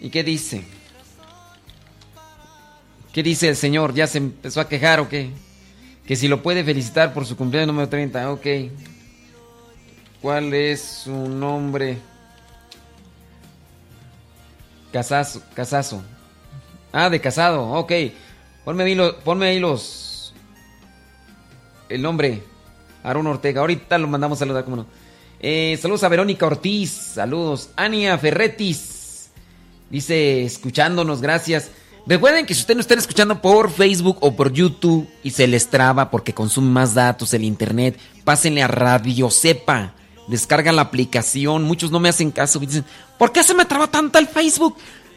¿Y qué dice? ¿Qué dice el señor? ¿Ya se empezó a quejar o qué? Que si lo puede felicitar por su cumpleaños número 30. Ok. ¿Cuál es su nombre? Casazo. Casazo. Ah, de casado. Ok. Ponme ahí, lo- ponme ahí los... El nombre. Aaron Ortega. Ahorita lo mandamos a saludar, cómo no. Eh, saludos a Verónica Ortiz. Saludos. Ania Ferretis. Dice, escuchándonos, gracias. Recuerden que si ustedes no están escuchando por Facebook o por YouTube y se les traba porque consume más datos el internet, pásenle a Radio Cepa. Descarga la aplicación. Muchos no me hacen caso. Dicen, ¿por qué se me traba tanto el Facebook?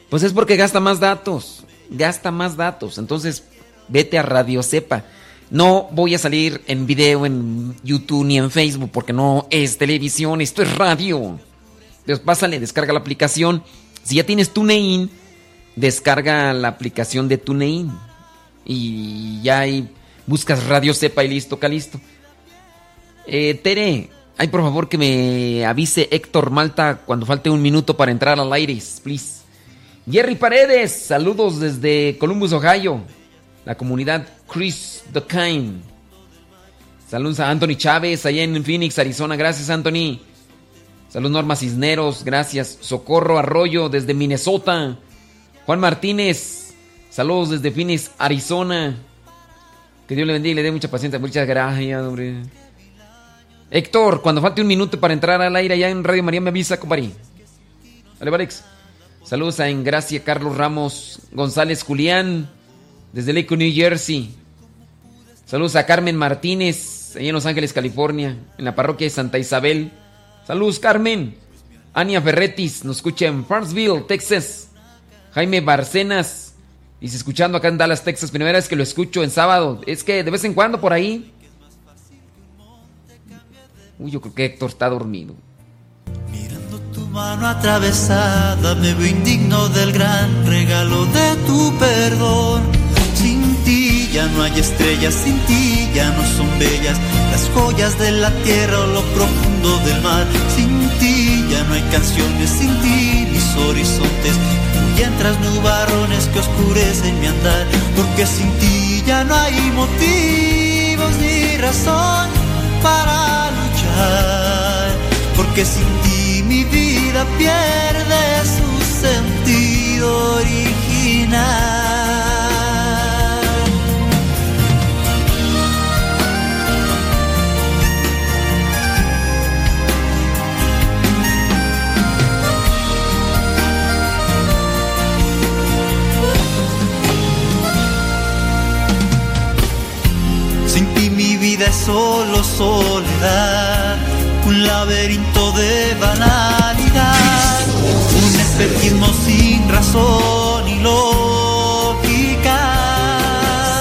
Pues es porque gasta más datos. Gasta más datos. Entonces, vete a Radio Cepa. No voy a salir en video en YouTube ni en Facebook porque no es televisión, esto es radio. Entonces, pásale, descarga la aplicación. Si ya tienes TuneIn, descarga la aplicación de TuneIn. Y ya ahí buscas Radio Cepa y listo, listo. Eh, Tere, ay por favor que me avise Héctor Malta cuando falte un minuto para entrar al aire, please. Jerry Paredes, saludos desde Columbus, Ohio. La comunidad Chris the Kind. Saludos a Anthony Chávez, allá en Phoenix, Arizona. Gracias, Anthony. Saludos Norma Cisneros, gracias. Socorro Arroyo desde Minnesota. Juan Martínez, saludos desde Phoenix, Arizona. Que Dios le bendiga y le dé mucha paciencia. Muchas gracias, hombre. Héctor, cuando falte un minuto para entrar al aire allá en Radio María, me avisa, compadre. Vale, Alex. Saludos a Engracia Carlos Ramos González Julián, desde Lake, New Jersey. Saludos a Carmen Martínez, allá en Los Ángeles, California, en la parroquia de Santa Isabel. Saludos, Carmen. Ania Ferretis, nos escucha en Farmsville, Texas. Jaime Barcenas, dice escuchando acá en Dallas, Texas. Primera vez que lo escucho en sábado. Es que de vez en cuando por ahí. Uy, yo creo que Héctor está dormido. Tu mano atravesada me veo indigno del gran regalo de tu perdón. Sin ti ya no hay estrellas, sin ti ya no son bellas las joyas de la tierra o lo profundo del mar. Sin ti ya no hay canciones, sin ti mis horizontes huyen tras nubarrones que oscurecen mi andar. Porque sin ti ya no hay motivos ni razón para luchar. Porque sin ti mi vida pierde su sentido original. Vida es solo soledad, un laberinto de banalidad, un espejismo sin razón y lógica.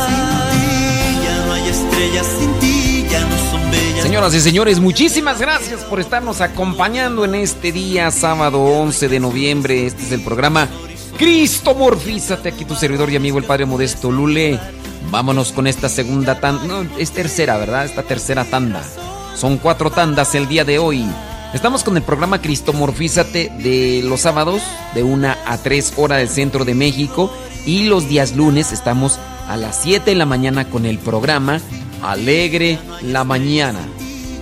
Sin ti ya no hay estrellas, sin ti ya no son bellas. Señoras y señores, muchísimas gracias por estarnos acompañando en este día, sábado 11 de noviembre. Este es el programa Cristo Morfízate. Aquí tu servidor y amigo, el Padre Modesto Lule. Vámonos con esta segunda tanda. No, es tercera, ¿verdad? Esta tercera tanda. Son cuatro tandas el día de hoy. Estamos con el programa Cristomorfízate de los sábados, de 1 a 3 horas del centro de México. Y los días lunes estamos a las 7 de la mañana con el programa Alegre la Mañana.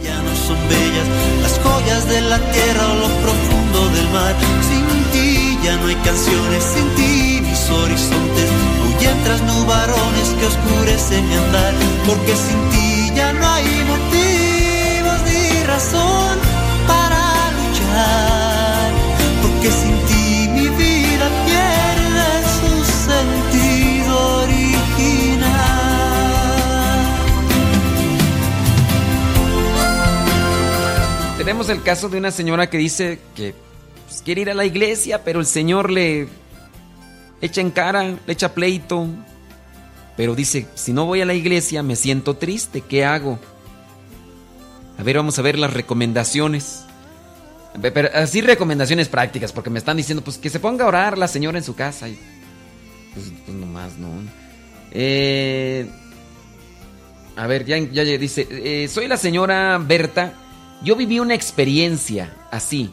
Ya no son bellas las joyas de la tierra o lo profundo del mar. Sin ti ya no hay canciones, sin ti mis horizontes huyen tras nubarrones que oscurecen mi andar. Porque sin ti ya no hay motivos ni razón para luchar. Porque sin ti mi vida pierde su sentido original. Tenemos el caso de una señora que dice que pues, quiere ir a la iglesia, pero el Señor le echa en cara, le echa pleito. Pero dice, si no voy a la iglesia me siento triste, ¿qué hago? A ver, vamos a ver las recomendaciones. Así recomendaciones prácticas, porque me están diciendo, pues que se ponga a orar la señora en su casa. Y, pues, pues nomás, ¿no? Eh, a ver, ya, ya dice, eh, soy la señora Berta. Yo viví una experiencia así.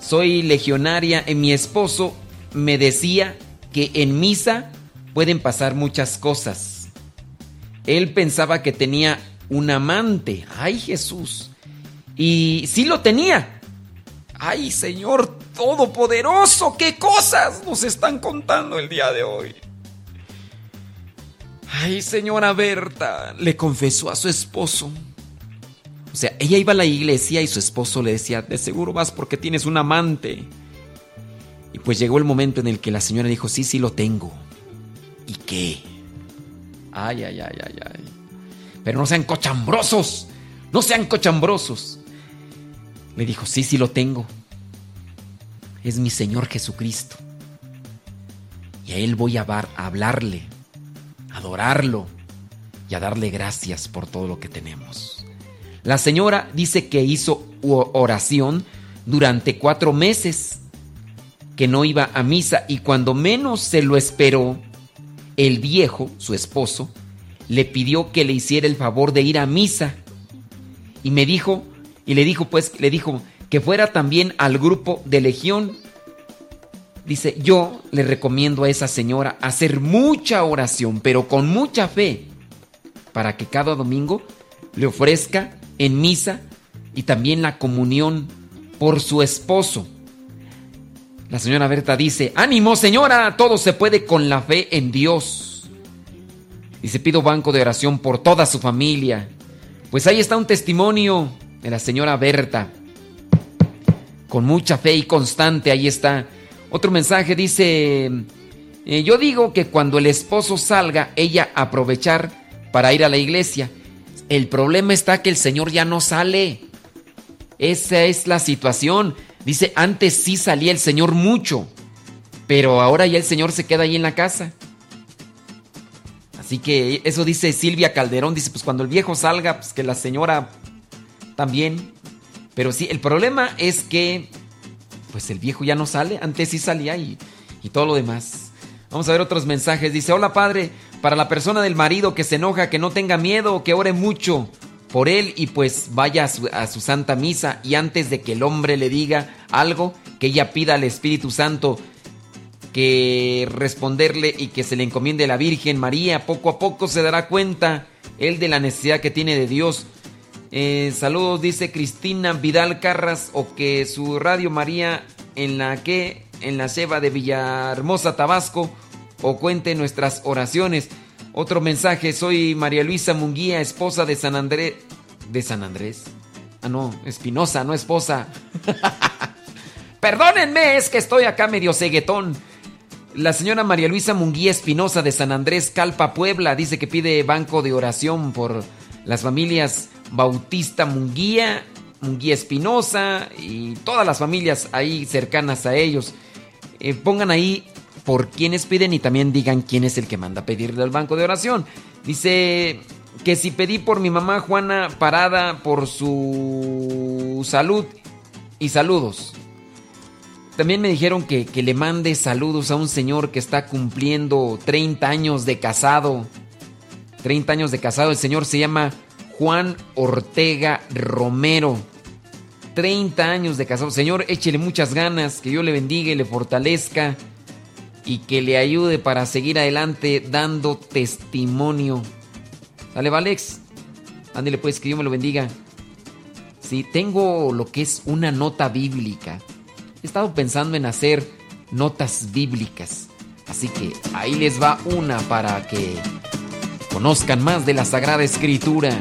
Soy legionaria y mi esposo me decía que en misa pueden pasar muchas cosas. Él pensaba que tenía un amante. Ay Jesús. Y sí lo tenía. Ay Señor Todopoderoso, qué cosas nos están contando el día de hoy. Ay señora Berta, le confesó a su esposo. O sea, ella iba a la iglesia y su esposo le decía, de seguro vas porque tienes un amante. Y pues llegó el momento en el que la señora dijo, sí, sí lo tengo. ¿Y qué? Ay, ay, ay, ay, ay. Pero no sean cochambrosos. No sean cochambrosos. Le dijo, sí, sí lo tengo. Es mi Señor Jesucristo. Y a Él voy a, hablarle, a adorarlo y a darle gracias por todo lo que tenemos. La señora dice que hizo oración durante cuatro meses, que no iba a misa y cuando menos se lo esperó, el viejo, su esposo, le pidió que le hiciera el favor de ir a misa. Y me dijo, y le dijo pues, le dijo que fuera también al grupo de Legión. Dice, yo le recomiendo a esa señora hacer mucha oración, pero con mucha fe, para que cada domingo le ofrezca en misa y también la comunión por su esposo. La señora Berta dice, ánimo señora, todo se puede con la fe en Dios. Se pido banco de oración por toda su familia. Pues ahí está un testimonio de la señora Berta. Con mucha fe y constante, ahí está. Otro mensaje dice, eh, yo digo que cuando el esposo salga, ella aprovechar para ir a la iglesia. El problema está que el Señor ya no sale. Esa es la situación. Dice, antes sí salía el Señor mucho, pero ahora ya el Señor se queda ahí en la casa. Así que eso dice Silvia Calderón, dice, pues cuando el viejo salga, pues que la señora también. Pero sí, el problema es que, pues el viejo ya no sale, antes sí salía y, y todo lo demás. Vamos a ver otros mensajes. Dice, hola padre, para la persona del marido que se enoja, que no tenga miedo, que ore mucho por él y pues vaya a su, santa misa y antes de que el hombre le diga algo, que ella pida al Espíritu Santo que responderle y que se le encomiende a la Virgen María. Poco a poco se dará cuenta él de la necesidad que tiene de Dios. Eh, saludos, dice Cristina Vidal Carras, o que su Radio María en la que, en la ceba de Villahermosa, Tabasco, o cuente nuestras oraciones. Otro mensaje, soy María Luisa Munguía, esposa de San Andrés. ¿De San Andrés? Ah, no, Espinosa, no esposa. [laughs] Perdónenme, es que estoy acá medio ceguetón. La señora María Luisa Munguía Espinosa de San Andrés, Calpa, Puebla, dice que pide banco de oración por las familias Bautista Munguía, Munguía Espinosa y todas las familias ahí cercanas a ellos. Eh, pongan ahí por quienes piden y también digan quién es el que manda a pedirle al banco de oración. Dice que si pedí por mi mamá Juana Parada por su salud y saludos. También me dijeron que, que, le mande saludos a un señor que está cumpliendo 30 años de casado. 30 años de casado. El señor se llama Juan Ortega Romero. 30 años de casado. Señor, échele muchas ganas. Que Dios le bendiga y le fortalezca y que le ayude para seguir adelante dando testimonio. Dale, Valex. Ándale pues, que Dios me lo bendiga. Sí, tengo lo que es una nota bíblica. He estado pensando en hacer notas bíblicas. Así que ahí les va una para que conozcan más de la Sagrada Escritura.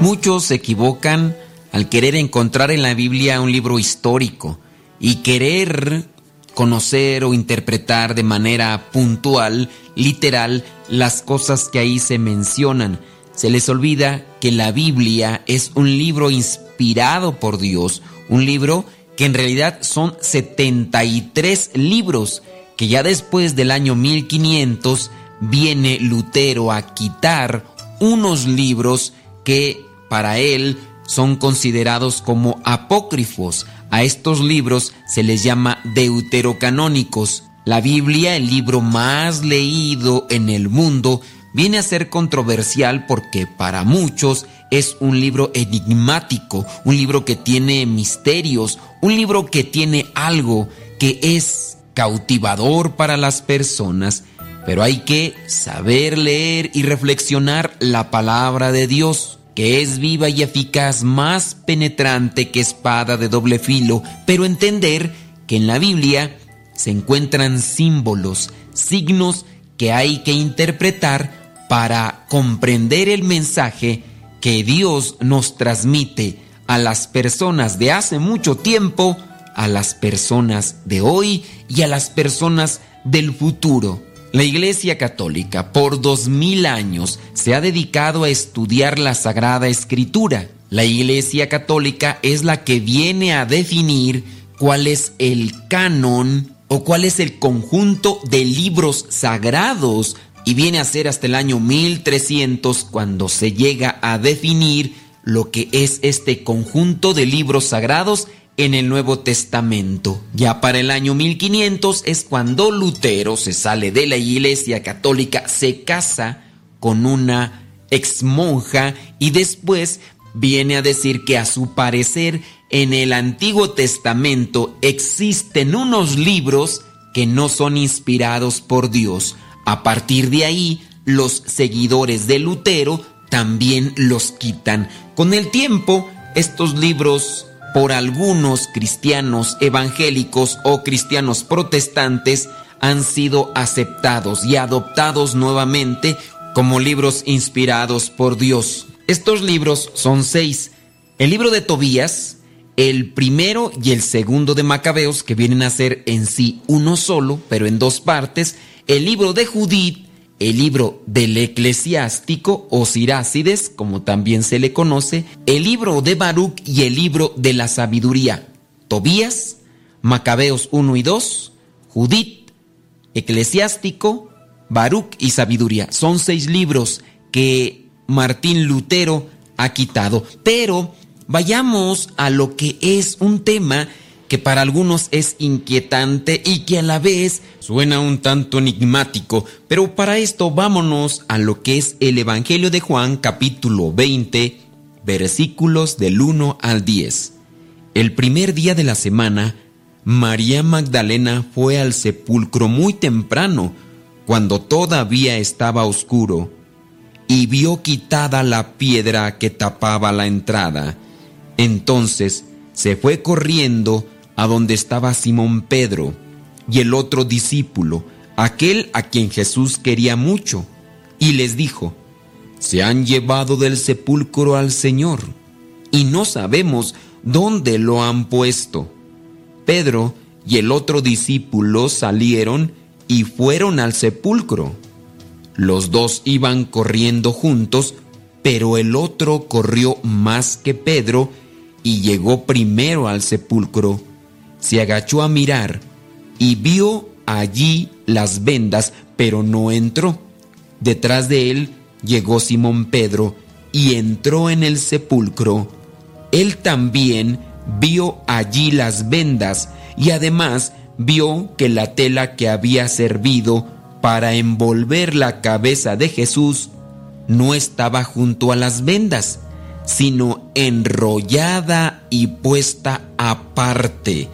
Muchos se equivocan al querer encontrar en la Biblia un libro histórico y querer conocer o interpretar de manera puntual, literal, las cosas que ahí se mencionan. Se les olvida que la Biblia es un libro inspirado por Dios, un libro que en realidad son 73 libros, que ya después del año 1500 viene Lutero a quitar unos libros que para él son considerados como apócrifos. A estos libros se les llama deuterocanónicos. La Biblia, el libro más leído en el mundo, viene a ser controversial porque para muchos es un libro enigmático, un libro que tiene misterios, un libro que tiene algo que es cautivador para las personas, pero hay que saber leer y reflexionar la palabra de Dios que es viva y eficaz, más penetrante que espada de doble filo, pero entender que en la Biblia se encuentran símbolos, signos que hay que interpretar para comprender el mensaje que Dios nos transmite a las personas de hace mucho tiempo, a las personas de hoy y a las personas del futuro. La Iglesia Católica por dos mil años se ha dedicado a estudiar la Sagrada Escritura. La Iglesia Católica es la que viene a definir cuál es el canon o cuál es el conjunto de libros sagrados y viene a ser hasta el año 1300 cuando se llega a definir lo que es este conjunto de libros sagrados en el Nuevo Testamento. Ya para el año 1500 es cuando Lutero se sale de la Iglesia Católica, se casa con una ex monja y después viene a decir que a su parecer en el Antiguo Testamento existen unos libros que no son inspirados por Dios. A partir de ahí, los seguidores de Lutero también los quitan. Con el tiempo, estos libros por algunos cristianos evangélicos o cristianos protestantes han sido aceptados y adoptados nuevamente como libros inspirados por Dios. Estos libros son seis. El libro de Tobías, el primero y el segundo de Macabeos, que vienen a ser en sí uno solo, pero en dos partes. El libro de Judith, el libro del eclesiástico o Sirácides, como también se le conoce, el libro de Baruch y el libro de la sabiduría. Tobías, Macabeos 1 y 2, Judith, eclesiástico, Baruch y sabiduría. Son seis libros que Martín Lutero ha quitado. Pero vayamos a lo que es un tema que para algunos es inquietante y que a la vez suena un tanto enigmático. Pero para esto vámonos a lo que es el Evangelio de Juan capítulo 20 versículos del 1 al 10. El primer día de la semana, María Magdalena fue al sepulcro muy temprano, cuando todavía estaba oscuro, y vio quitada la piedra que tapaba la entrada. Entonces se fue corriendo a donde estaba Simón Pedro y el otro discípulo, aquel a quien Jesús quería mucho, y les dijo, se han llevado del sepulcro al Señor, y no sabemos dónde lo han puesto. Pedro y el otro discípulo salieron y fueron al sepulcro. Los dos iban corriendo juntos, pero el otro corrió más que Pedro y llegó primero al sepulcro se agachó a mirar y vio allí las vendas, pero no entró. Detrás de él llegó Simón Pedro y entró en el sepulcro. Él también vio allí las vendas y además vio que la tela que había servido para envolver la cabeza de Jesús no estaba junto a las vendas, sino enrollada y puesta aparte.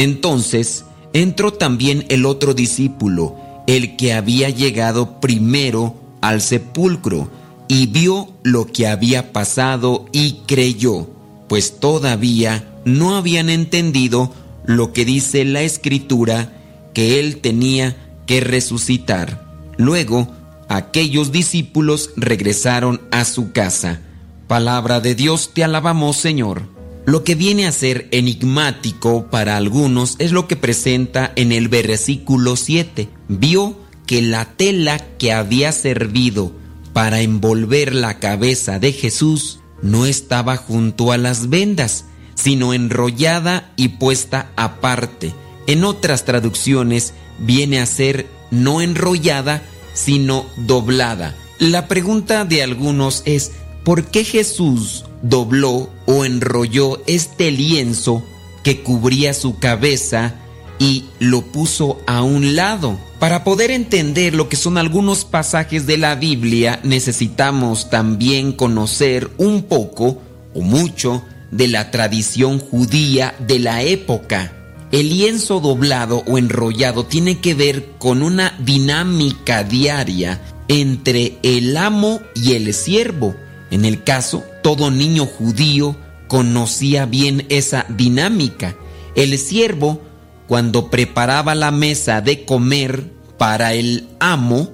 Entonces entró también el otro discípulo, el que había llegado primero al sepulcro, y vio lo que había pasado y creyó, pues todavía no habían entendido lo que dice la escritura, que él tenía que resucitar. Luego, aquellos discípulos regresaron a su casa. Palabra de Dios, te alabamos Señor. Lo que viene a ser enigmático para algunos es lo que presenta en el versículo 7. Vio que la tela que había servido para envolver la cabeza de Jesús no estaba junto a las vendas, sino enrollada y puesta aparte. En otras traducciones viene a ser no enrollada, sino doblada. La pregunta de algunos es, ¿por qué Jesús dobló o enrolló este lienzo que cubría su cabeza y lo puso a un lado. Para poder entender lo que son algunos pasajes de la Biblia necesitamos también conocer un poco o mucho de la tradición judía de la época. El lienzo doblado o enrollado tiene que ver con una dinámica diaria entre el amo y el siervo en el caso, todo niño judío conocía bien esa dinámica. El siervo, cuando preparaba la mesa de comer para el amo,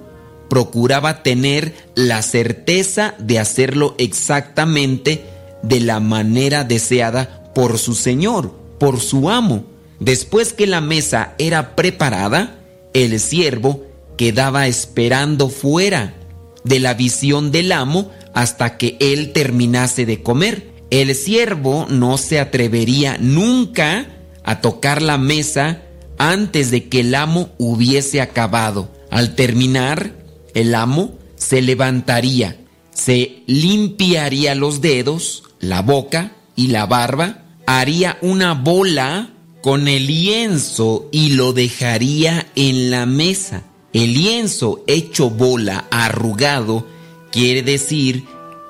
procuraba tener la certeza de hacerlo exactamente de la manera deseada por su señor, por su amo. Después que la mesa era preparada, el siervo quedaba esperando fuera de la visión del amo hasta que él terminase de comer. El siervo no se atrevería nunca a tocar la mesa antes de que el amo hubiese acabado. Al terminar, el amo se levantaría, se limpiaría los dedos, la boca y la barba, haría una bola con el lienzo y lo dejaría en la mesa. El lienzo hecho bola, arrugado, quiere decir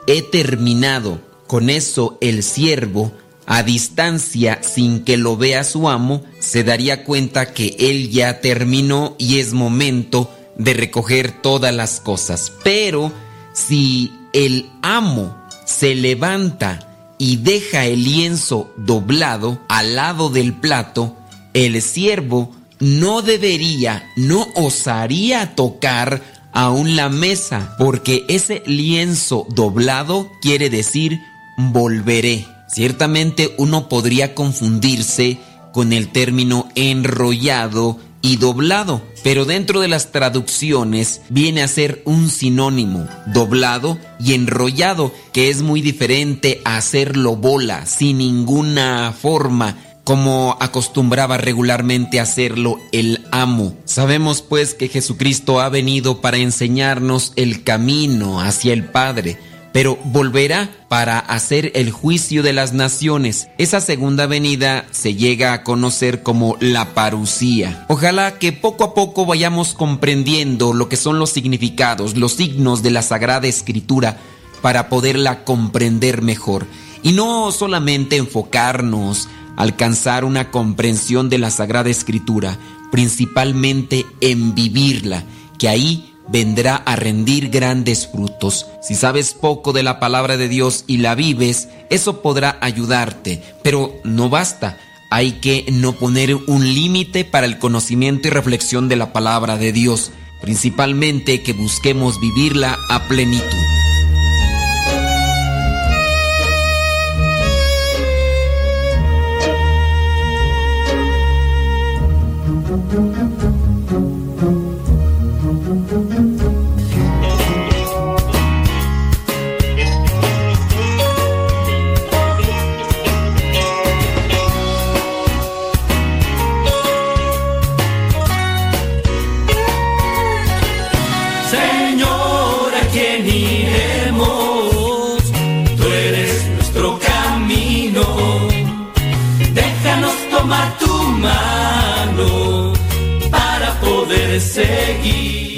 he terminado. Con eso el siervo, a distancia sin que lo vea su amo, se daría cuenta que él ya terminó y es momento de recoger todas las cosas. Pero si el amo se levanta y deja el lienzo doblado al lado del plato, el siervo no debería, no osaría tocar aún la mesa, porque ese lienzo doblado quiere decir volveré. Ciertamente uno podría confundirse con el término enrollado y doblado, pero dentro de las traducciones viene a ser un sinónimo, doblado y enrollado, que es muy diferente a hacerlo bola, sin ninguna forma, como acostumbraba regularmente hacerlo el amo. Sabemos pues que Jesucristo ha venido para enseñarnos el camino hacia el Padre, pero volverá para hacer el juicio de las naciones. Esa segunda venida se llega a conocer como la parucía. Ojalá que poco a poco vayamos comprendiendo lo que son los significados, los signos de la Sagrada Escritura para poderla comprender mejor. Y no solamente enfocarnos, alcanzar una comprensión de la Sagrada Escritura, principalmente en vivirla, que ahí vendrá a rendir grandes frutos. Si sabes poco de la palabra de Dios y la vives, eso podrá ayudarte, pero no basta. Hay que no poner un límite para el conocimiento y reflexión de la palabra de Dios, principalmente que busquemos vivirla a plenitud.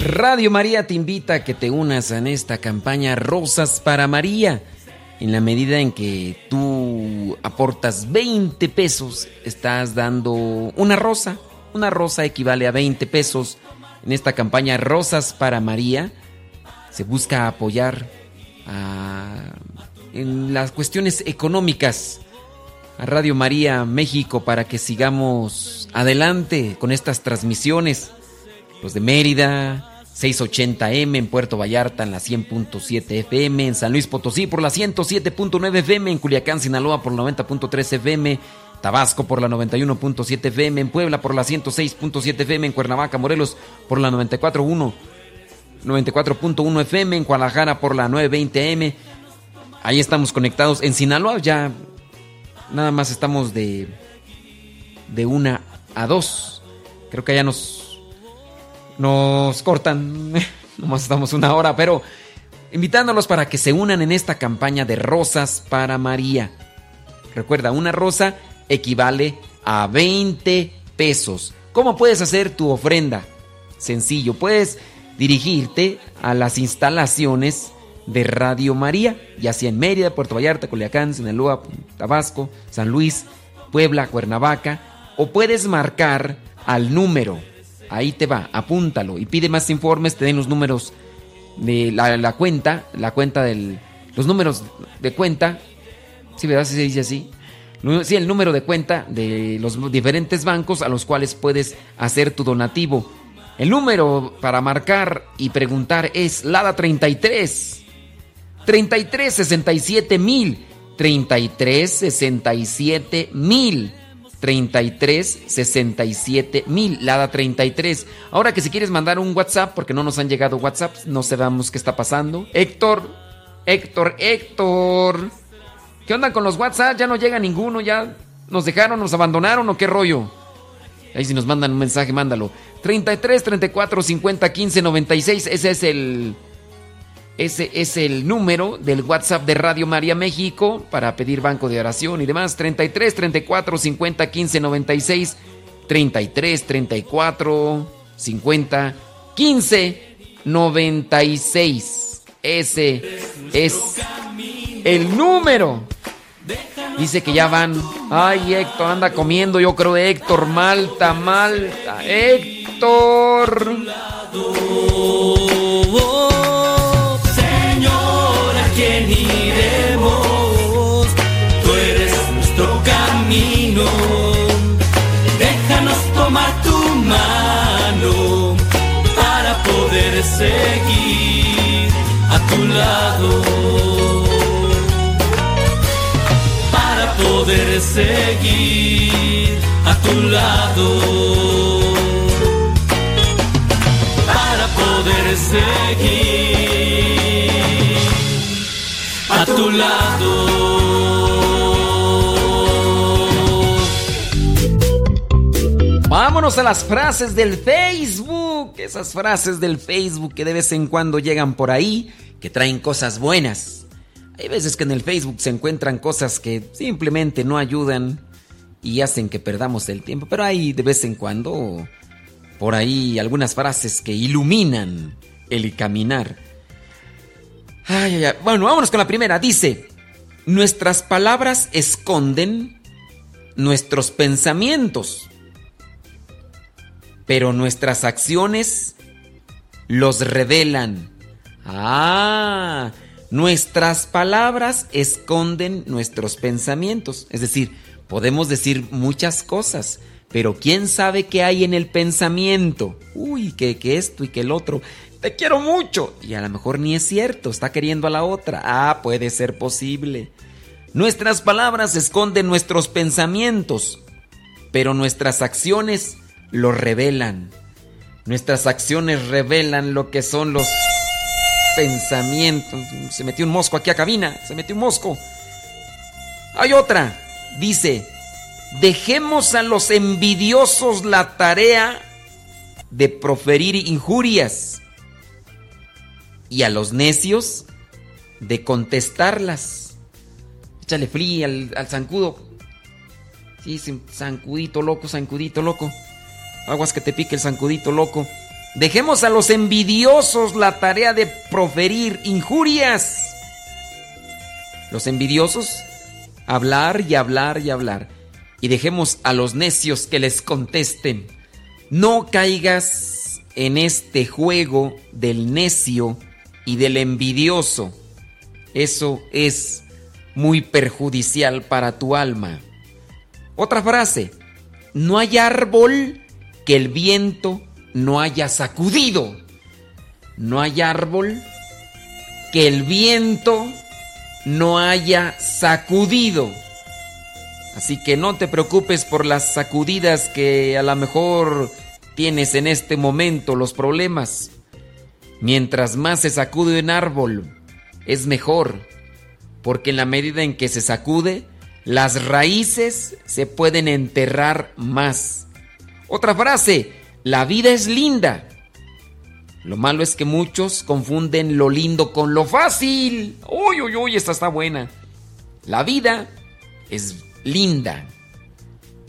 Radio María te invita a que te unas en esta campaña Rosas para María. En la medida en que tú aportas 20 pesos, estás dando una rosa. Una rosa equivale a 20 pesos. En esta campaña Rosas para María se busca apoyar a- en las cuestiones económicas a Radio María México para que sigamos adelante con estas transmisiones. Los de Mérida, 680M en Puerto Vallarta en la 100.7 FM, en San Luis Potosí por la 107.9 FM, en Culiacán, Sinaloa por la 90.3 FM, Tabasco por la 91.7 FM, en Puebla por la 106.7 FM, en Cuernavaca, Morelos por la 94.1 94.1 FM, en Guadalajara por la 920 M. Ahí estamos conectados. En Sinaloa ya nada más estamos de de una a dos. Creo que ya nos nos cortan. [laughs] Nomás estamos una hora, pero invitándolos para que se unan en esta campaña de rosas para María. Recuerda, una rosa equivale a 20 pesos. ¿Cómo puedes hacer tu ofrenda? Sencillo, puedes dirigirte a las instalaciones de Radio María, ya sea en Mérida, Puerto Vallarta, Culiacán, Sinaloa, Tabasco, San Luis, Puebla, Cuernavaca, o puedes marcar al número, ahí te va, apúntalo y pide más informes, te den los números de la, cuenta, la cuenta del, los números de cuenta, sí, ¿verdad? Sí se dice así. Sí, el número de cuenta de los diferentes bancos a los cuales puedes hacer tu donativo. El número para marcar y preguntar es LADA 33 33 67 mil 33 67 mil. 33 67 mil, Lada 33. Ahora que si quieres mandar un WhatsApp, porque no nos han llegado WhatsApp, no sabemos qué está pasando. Héctor, Héctor, Héctor. ¿Qué onda con los WhatsApp? Ya no llega ninguno, ya nos dejaron, nos abandonaron o qué rollo. Ahí si nos mandan un mensaje, mándalo. 33 34 50 15 96, ese es el ese es el número del WhatsApp de Radio María México para pedir banco de oración y demás. 33 34 50 15 96. 33 34 50 15 96. Ese es el número. Dice que ya van. Ay, Héctor anda comiendo, yo creo, Héctor, Malta, Malta. Héctor. Seguir a tu lado, para poder seguir a tu lado. Para poder seguir a tu lado. Vámonos a las frases del Facebook. Esas frases del Facebook que de vez en cuando llegan por ahí, que traen cosas buenas. Hay veces que en el Facebook se encuentran cosas que simplemente no ayudan y hacen que perdamos el tiempo. Pero hay de vez en cuando por ahí algunas frases que iluminan el caminar. Ay, ay, ay. Bueno, vámonos con la primera. Dice, nuestras palabras esconden nuestros pensamientos, pero nuestras acciones los revelan. Ah, nuestras palabras esconden nuestros pensamientos. Es decir, podemos decir muchas cosas, pero ¿quién sabe qué hay en el pensamiento? Uy, que, que esto y que el otro te quiero mucho. Y a lo mejor ni es cierto, está queriendo a la otra. Ah, puede ser posible. Nuestras palabras esconden nuestros pensamientos, pero nuestras acciones los revelan. Nuestras acciones revelan lo que son los pensamientos. Se metió un mosco aquí a cabina, se metió un mosco. Hay otra, dice, dejemos a los envidiosos la tarea de proferir injurias y a los necios de contestarlas. Échale fría al, al zancudo. Sí, zancudito loco, zancudito loco. Aguas que te pique el zancudito loco. Dejemos a los envidiosos la tarea de proferir injurias. Los envidiosos, hablar y hablar y hablar. Y dejemos a los necios que les contesten. No caigas en este juego del necio y del envidioso. Eso es muy perjudicial para tu alma. Otra frase, no hay árbol que el viento no haya sacudido. No hay árbol que el viento no haya sacudido. Así que no te preocupes por las sacudidas que a lo mejor tienes en este momento, los problemas. Mientras más se sacude un árbol, es mejor, porque en la medida en que se sacude, las raíces se pueden enterrar más. Otra frase, la vida es linda. Lo malo es que muchos confunden lo lindo con lo fácil. Uy, uy, uy, esta está buena. La vida es linda.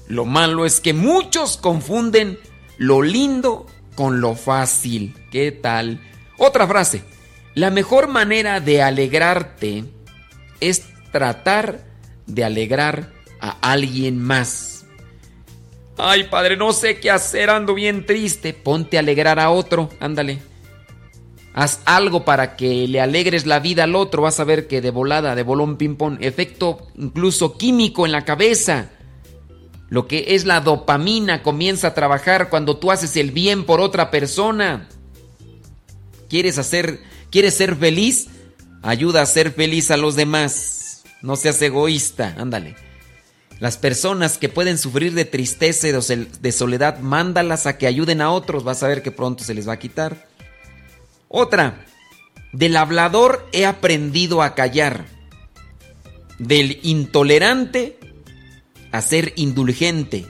Lo malo es que muchos confunden lo lindo con lo fácil. ¿Qué tal? Otra frase. La mejor manera de alegrarte es tratar de alegrar a alguien más. Ay, padre, no sé qué hacer, ando bien triste. Ponte a alegrar a otro, ándale. Haz algo para que le alegres la vida al otro. Vas a ver que de volada, de bolón ping-pong, efecto incluso químico en la cabeza. Lo que es la dopamina comienza a trabajar cuando tú haces el bien por otra persona. ¿Quieres hacer, quieres ser feliz? Ayuda a ser feliz a los demás. No seas egoísta, ándale. Las personas que pueden sufrir de tristeza y de soledad, mándalas a que ayuden a otros. Vas a ver que pronto se les va a quitar. Otra. Del hablador he aprendido a callar. Del intolerante a ser indulgente.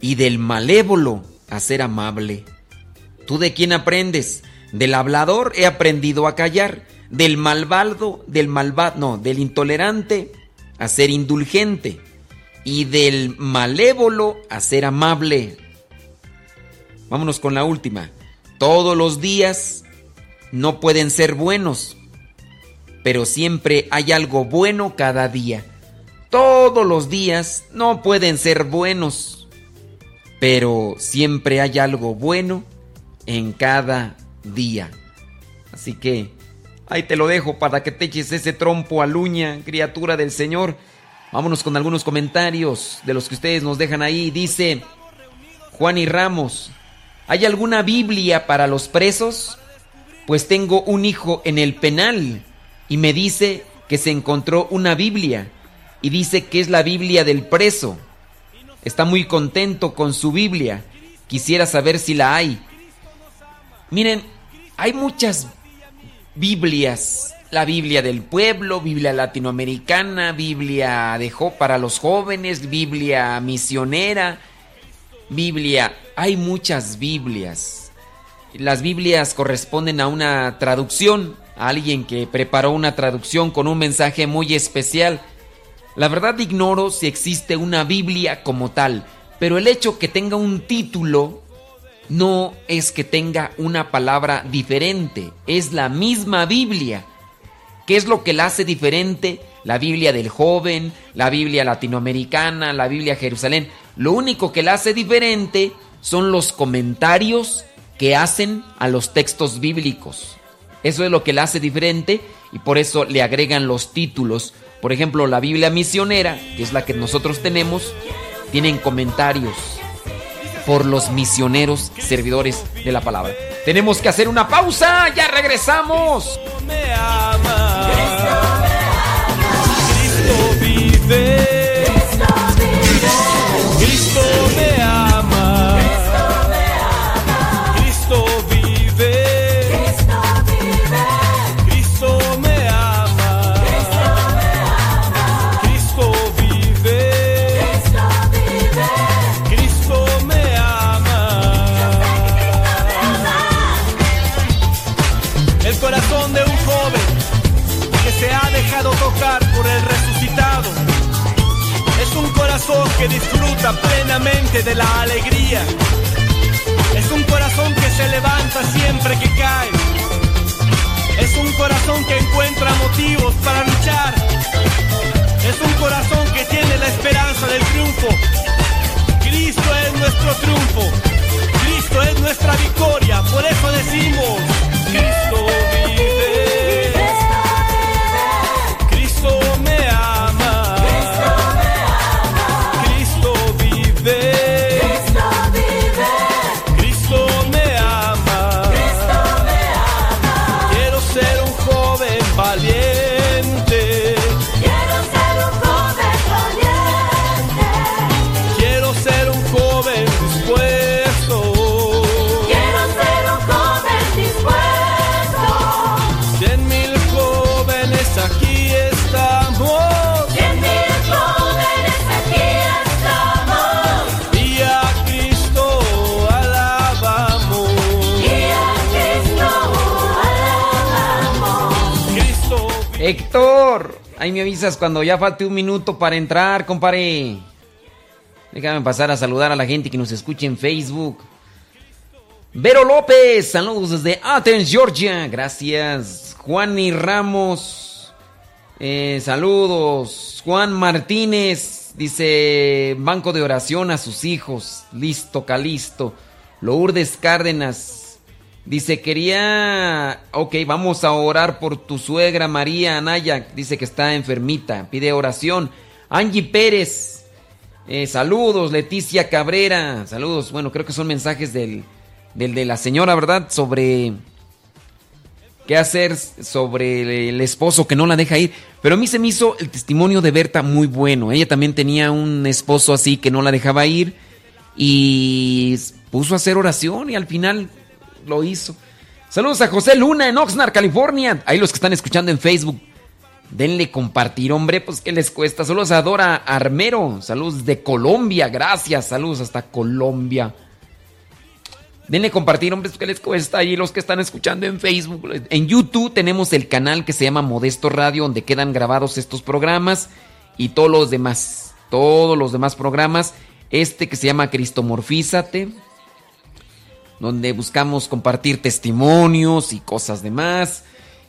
Y del malévolo a ser amable. ¿Tú de quién aprendes? Del hablador he aprendido a callar. Del malvado, del malvado, no, del intolerante a ser indulgente y del malévolo a ser amable. Vámonos con la última. Todos los días no pueden ser buenos, pero siempre hay algo bueno cada día. Todos los días no pueden ser buenos, pero siempre hay algo bueno en cada día. Así que Ahí te lo dejo para que te eches ese trompo a luña, criatura del Señor. Vámonos con algunos comentarios de los que ustedes nos dejan ahí. Dice Juan y Ramos, ¿hay alguna Biblia para los presos? Pues tengo un hijo en el penal y me dice que se encontró una Biblia y dice que es la Biblia del preso. Está muy contento con su Biblia. Quisiera saber si la hay. Miren, hay muchas Biblias. La Biblia del pueblo, Biblia latinoamericana, Biblia de para los jóvenes, Biblia misionera, Biblia. Hay muchas Biblias. Las Biblias corresponden a una traducción, a alguien que preparó una traducción con un mensaje muy especial. La verdad ignoro si existe una Biblia como tal, pero el hecho que tenga un título no es que tenga una palabra diferente, es la misma Biblia. ¿Qué es lo que la hace diferente? La Biblia del joven, la Biblia latinoamericana, la Biblia Jerusalén. Lo único que la hace diferente son los comentarios que hacen a los textos bíblicos. Eso es lo que la hace diferente y por eso le agregan los títulos. Por ejemplo, la Biblia misionera, que es la que nosotros tenemos, tienen comentarios por los misioneros servidores de la palabra. Tenemos que hacer una pausa, ya regresamos. Me ama. Cristo vive. Cristo que disfruta plenamente de la alegría. Es un corazón que se levanta siempre que cae. Es un corazón que encuentra motivos para luchar. Es un corazón que tiene la esperanza del triunfo. Cristo es nuestro triunfo. Cristo es nuestra victoria. Por eso decimos, Cristo ahí me avisas cuando ya falte un minuto para entrar, compadre. Déjame pasar a saludar a la gente que nos escucha en Facebook. Vero López, saludos desde Athens, Georgia. Gracias. Juan y Ramos, eh, saludos. Juan Martínez dice: Banco de oración a sus hijos. Listo, calisto. Lourdes Cárdenas dice: Quería. Ok, vamos a orar por tu suegra María Anaya. Dice que está enfermita. Pide oración. Angie Pérez. eh, saludos, Leticia Cabrera. Saludos. Bueno, creo que son mensajes del, del de la señora, ¿verdad? Sobre qué hacer sobre el esposo que no la deja ir. Pero a mí se me hizo el testimonio de Berta muy bueno. Ella también tenía un esposo así que no la dejaba ir y puso a hacer oración y al final lo hizo. Saludos a José Luna en Oxnard, California. Ahí los que están escuchando en Facebook. Denle compartir, hombre, pues ¿qué les cuesta? Saludos a Dora Armero. Saludos de Colombia, gracias. Saludos hasta Colombia. Denle compartir, hombre, pues, ¿qué les cuesta? Ahí los que están escuchando en Facebook. En YouTube tenemos el canal que se llama Modesto Radio, donde quedan grabados estos programas y todos los demás. Todos los demás programas. Este que se llama Cristomorfízate donde buscamos compartir testimonios y cosas demás.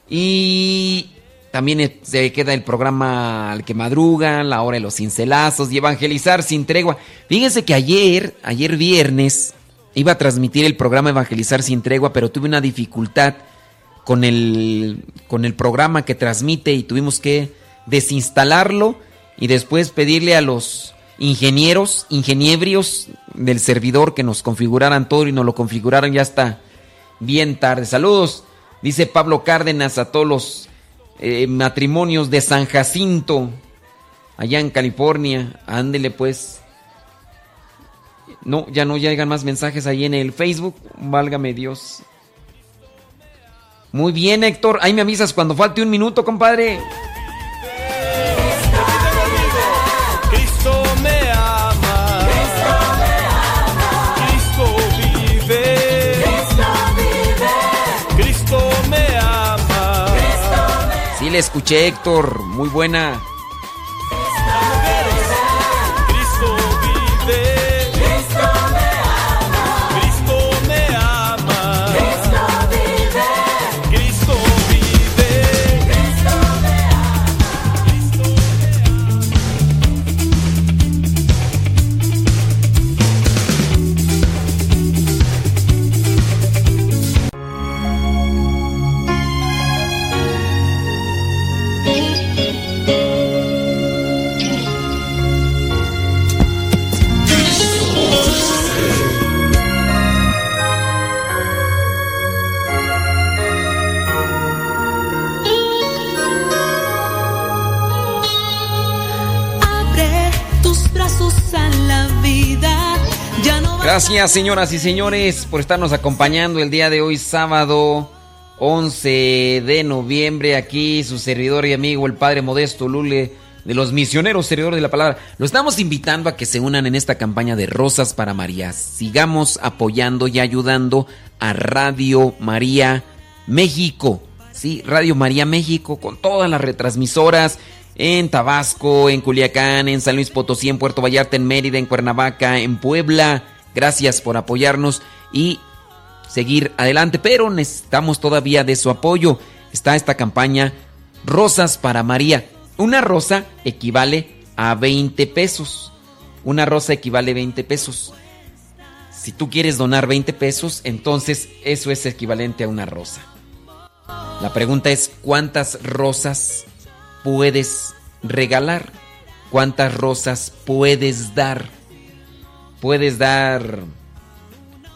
Y también se queda el programa Al que madruga, La hora de los cincelazos y Evangelizar sin tregua. Fíjense que ayer, ayer viernes, iba a transmitir el programa Evangelizar sin tregua, pero tuve una dificultad con el, con el programa que transmite y tuvimos que desinstalarlo y después pedirle a los ingenieros, ingeniebrios del servidor que nos configuraran todo y nos lo configuraron ya está bien tarde. Saludos, dice Pablo Cárdenas a todos los eh, matrimonios de San Jacinto, allá en California. Ándele pues. No, ya no llegan más mensajes ahí en el Facebook. Válgame Dios. Muy bien, Héctor. Ahí me avisas cuando falte un minuto, compadre. Le escuché, Héctor. Muy buena. Gracias, señoras y señores, por estarnos acompañando el día de hoy, sábado 11 de noviembre. Aquí su servidor y amigo, el Padre Modesto Lule, de los misioneros servidores de la palabra. Lo estamos invitando a que se unan en esta campaña de Rosas para María. Sigamos apoyando y ayudando a Radio María México. Sí, Radio María México, con todas las retransmisoras en Tabasco, en Culiacán, en San Luis Potosí, en Puerto Vallarta, en Mérida, en Cuernavaca, en Puebla Gracias por apoyarnos y seguir adelante, pero necesitamos todavía de su apoyo. Está esta campaña Rosas para María. Una rosa equivale a 20 pesos. Una rosa equivale a 20 pesos. Si tú quieres donar 20 pesos, entonces eso es equivalente a una rosa. La pregunta es, ¿cuántas rosas puedes regalar? ¿Cuántas rosas puedes dar? Puedes dar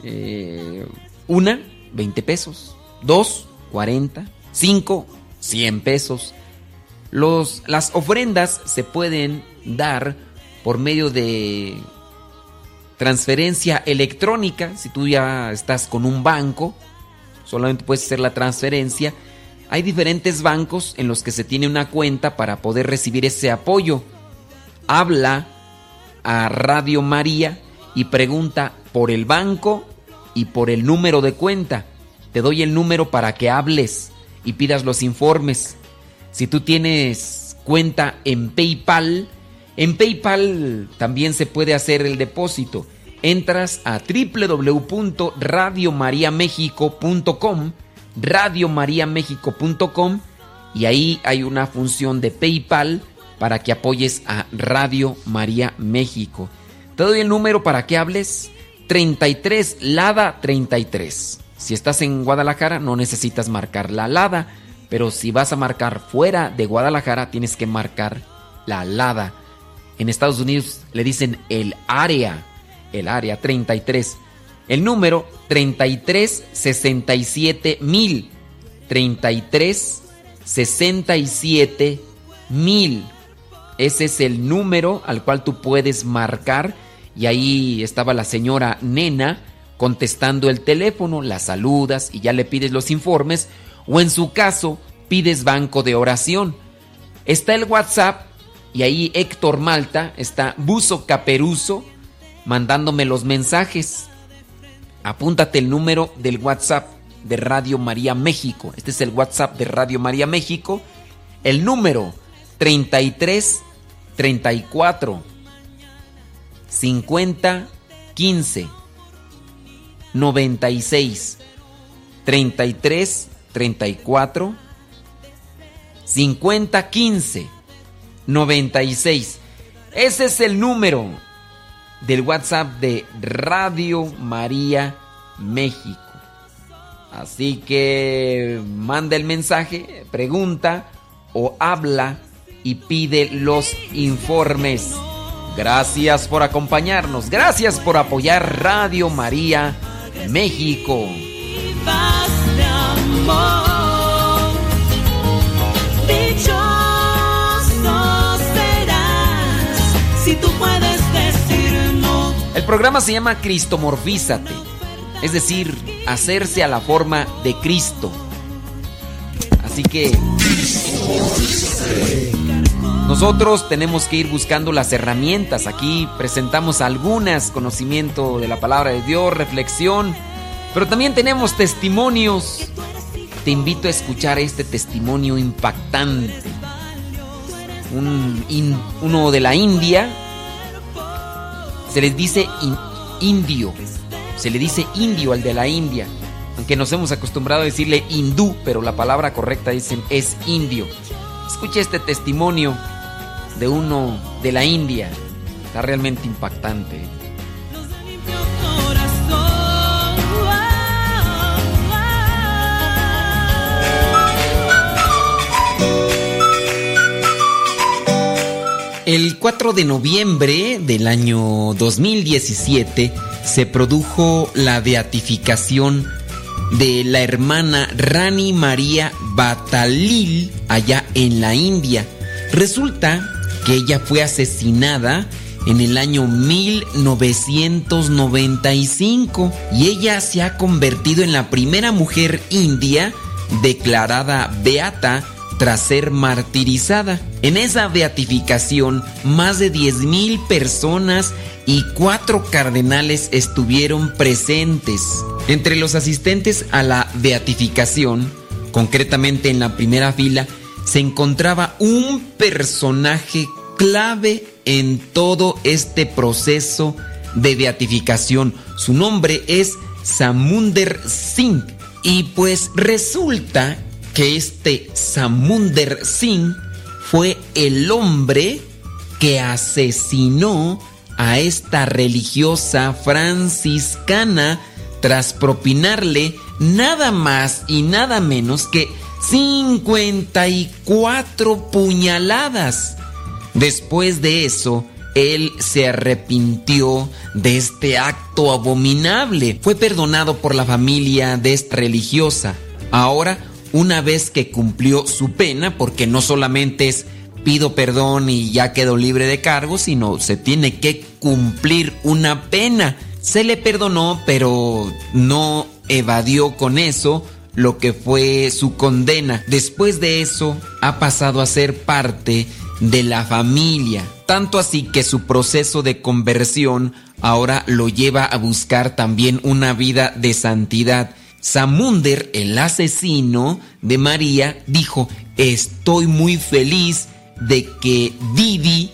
eh, una, 20 pesos, dos, 40, cinco, 100 pesos. Los, las ofrendas se pueden dar por medio de transferencia electrónica. Si tú ya estás con un banco, solamente puedes hacer la transferencia. Hay diferentes bancos en los que se tiene una cuenta para poder recibir ese apoyo. Habla a Radio María y pregunta por el banco y por el número de cuenta. Te doy el número para que hables y pidas los informes. Si tú tienes cuenta en PayPal, en PayPal también se puede hacer el depósito. Entras a www.radiomariamexico.com, radiomariamexico.com y ahí hay una función de PayPal para que apoyes a Radio María México. Te doy el número para que hables. 33 Lada 33. Si estás en Guadalajara no necesitas marcar la Lada, pero si vas a marcar fuera de Guadalajara tienes que marcar la Lada. En Estados Unidos le dicen el área, el área 33. El número 33 67 mil. 33 67 mil. Ese es el número al cual tú puedes marcar. Y ahí estaba la señora Nena contestando el teléfono, la saludas y ya le pides los informes. O en su caso, pides banco de oración. Está el WhatsApp y ahí Héctor Malta está Buzo Caperuso mandándome los mensajes. Apúntate el número del WhatsApp de Radio María México. Este es el WhatsApp de Radio María México. El número 33 34 50 15 96 33 34 50 15 96. Ese es el número del WhatsApp de Radio María México. Así que manda el mensaje, pregunta o habla y pide los informes. Gracias por acompañarnos, gracias por apoyar Radio María México. si tú puedes decir no. El programa se llama Cristomorfízate, es decir, hacerse a la forma de Cristo. Así que nosotros tenemos que ir buscando las herramientas. Aquí presentamos algunas, conocimiento de la palabra de Dios, reflexión, pero también tenemos testimonios. Te invito a escuchar este testimonio impactante. Un, uno de la India, se les dice in- indio, se le dice indio al de la India, aunque nos hemos acostumbrado a decirle hindú, pero la palabra correcta dicen es indio. Escucha este testimonio de uno de la India, está realmente impactante. El 4 de noviembre del año 2017 se produjo la beatificación de la hermana Rani María Batalil allá en la India. Resulta que ella fue asesinada en el año 1995 y ella se ha convertido en la primera mujer india declarada beata tras ser martirizada. En esa beatificación, más de 10.000 personas y cuatro cardenales estuvieron presentes. Entre los asistentes a la beatificación, concretamente en la primera fila, se encontraba un personaje clave en todo este proceso de beatificación. Su nombre es Samunder Singh. Y pues resulta que este Samunder Singh fue el hombre que asesinó a esta religiosa franciscana tras propinarle nada más y nada menos que 54 puñaladas. Después de eso, él se arrepintió de este acto abominable. Fue perdonado por la familia de esta religiosa. Ahora, una vez que cumplió su pena, porque no solamente es pido perdón y ya quedo libre de cargo, sino se tiene que cumplir una pena. Se le perdonó, pero no evadió con eso lo que fue su condena. Después de eso, ha pasado a ser parte de la familia. Tanto así que su proceso de conversión ahora lo lleva a buscar también una vida de santidad. Samunder, el asesino de María, dijo, estoy muy feliz de que Didi,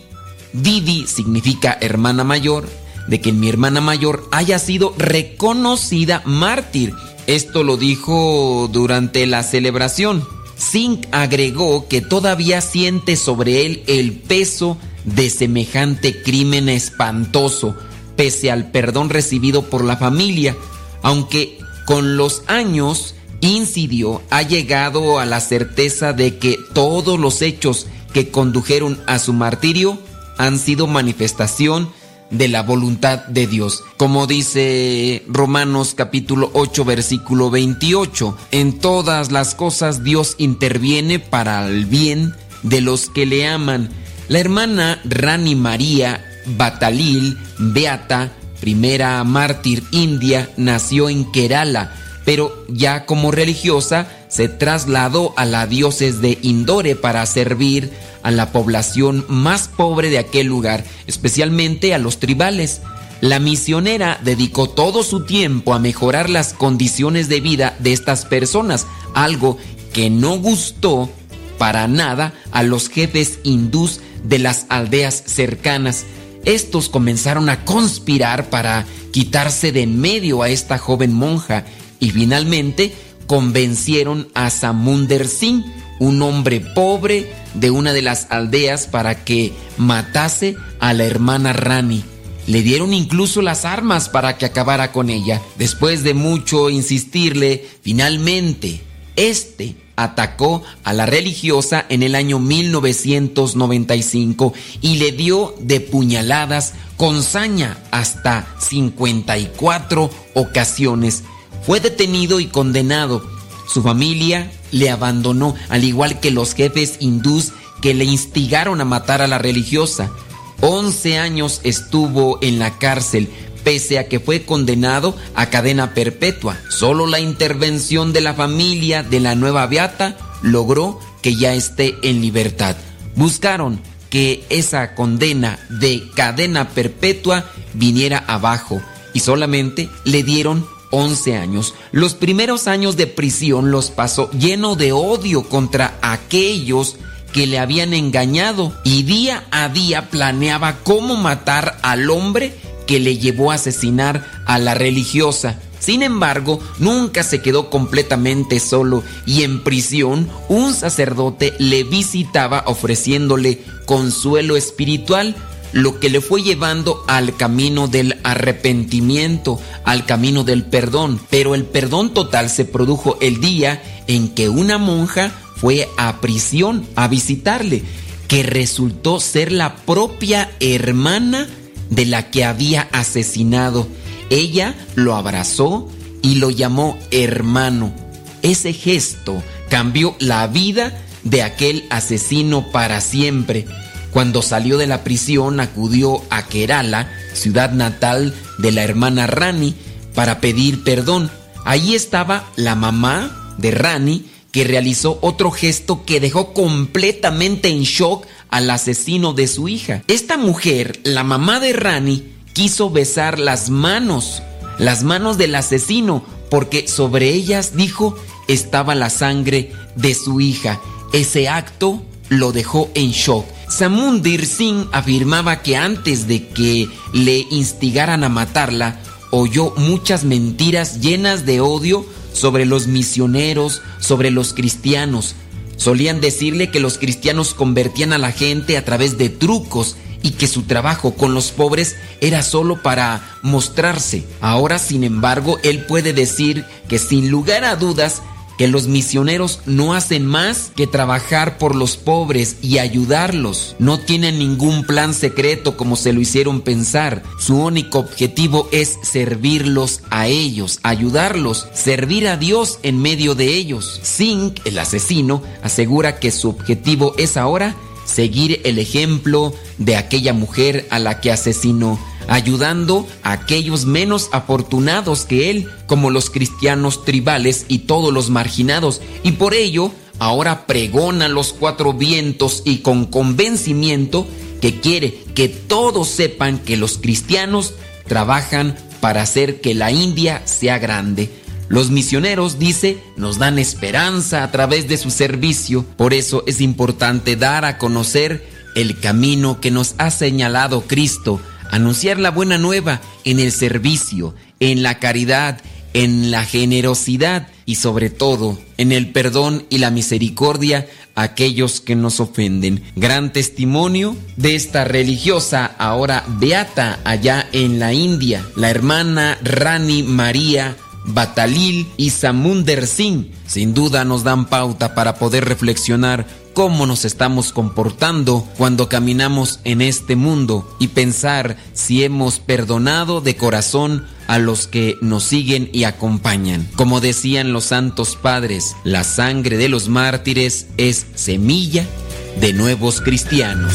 Didi significa hermana mayor, de que mi hermana mayor haya sido reconocida mártir. Esto lo dijo durante la celebración. Singh agregó que todavía siente sobre él el peso de semejante crimen espantoso, pese al perdón recibido por la familia, aunque con los años incidió, ha llegado a la certeza de que todos los hechos que condujeron a su martirio han sido manifestación de la voluntad de Dios. Como dice Romanos capítulo 8 versículo 28, en todas las cosas Dios interviene para el bien de los que le aman. La hermana Rani María Batalil Beata, primera mártir india, nació en Kerala, pero ya como religiosa se trasladó a la diócesis de Indore para servir a la población más pobre de aquel lugar, especialmente a los tribales. La misionera dedicó todo su tiempo a mejorar las condiciones de vida de estas personas, algo que no gustó para nada a los jefes hindús de las aldeas cercanas. Estos comenzaron a conspirar para quitarse de en medio a esta joven monja y finalmente convencieron a Samunder Singh, un hombre pobre de una de las aldeas, para que matase a la hermana Rani. Le dieron incluso las armas para que acabara con ella. Después de mucho insistirle, finalmente, este atacó a la religiosa en el año 1995 y le dio de puñaladas con saña hasta 54 ocasiones. Fue detenido y condenado. Su familia le abandonó, al igual que los jefes hindús que le instigaron a matar a la religiosa. 11 años estuvo en la cárcel, pese a que fue condenado a cadena perpetua. Solo la intervención de la familia de la nueva beata logró que ya esté en libertad. Buscaron que esa condena de cadena perpetua viniera abajo y solamente le dieron 11 años. Los primeros años de prisión los pasó lleno de odio contra aquellos que le habían engañado y día a día planeaba cómo matar al hombre que le llevó a asesinar a la religiosa. Sin embargo, nunca se quedó completamente solo y en prisión un sacerdote le visitaba ofreciéndole consuelo espiritual, lo que le fue llevando al camino del arrepentimiento, al camino del perdón. Pero el perdón total se produjo el día en que una monja fue a prisión a visitarle, que resultó ser la propia hermana de la que había asesinado. Ella lo abrazó y lo llamó hermano. Ese gesto cambió la vida de aquel asesino para siempre. Cuando salió de la prisión acudió a Kerala, ciudad natal de la hermana Rani, para pedir perdón. Allí estaba la mamá de Rani, que realizó otro gesto que dejó completamente en shock al asesino de su hija. Esta mujer, la mamá de Rani, quiso besar las manos, las manos del asesino, porque sobre ellas, dijo, estaba la sangre de su hija. Ese acto lo dejó en shock. Samundir Singh afirmaba que antes de que le instigaran a matarla, oyó muchas mentiras llenas de odio sobre los misioneros, sobre los cristianos, Solían decirle que los cristianos convertían a la gente a través de trucos y que su trabajo con los pobres era solo para mostrarse. Ahora, sin embargo, él puede decir que sin lugar a dudas que los misioneros no hacen más que trabajar por los pobres y ayudarlos. No tienen ningún plan secreto como se lo hicieron pensar. Su único objetivo es servirlos a ellos, ayudarlos, servir a Dios en medio de ellos. Singh, el asesino, asegura que su objetivo es ahora seguir el ejemplo de aquella mujer a la que asesinó ayudando a aquellos menos afortunados que él, como los cristianos tribales y todos los marginados, y por ello ahora pregona los cuatro vientos y con convencimiento que quiere que todos sepan que los cristianos trabajan para hacer que la India sea grande. Los misioneros, dice, nos dan esperanza a través de su servicio, por eso es importante dar a conocer el camino que nos ha señalado Cristo anunciar la buena nueva en el servicio, en la caridad, en la generosidad y sobre todo en el perdón y la misericordia a aquellos que nos ofenden. Gran testimonio de esta religiosa ahora beata allá en la India, la hermana Rani María Batalil y Samunder Singh sin duda nos dan pauta para poder reflexionar cómo nos estamos comportando cuando caminamos en este mundo y pensar si hemos perdonado de corazón a los que nos siguen y acompañan. Como decían los santos padres, la sangre de los mártires es semilla de nuevos cristianos.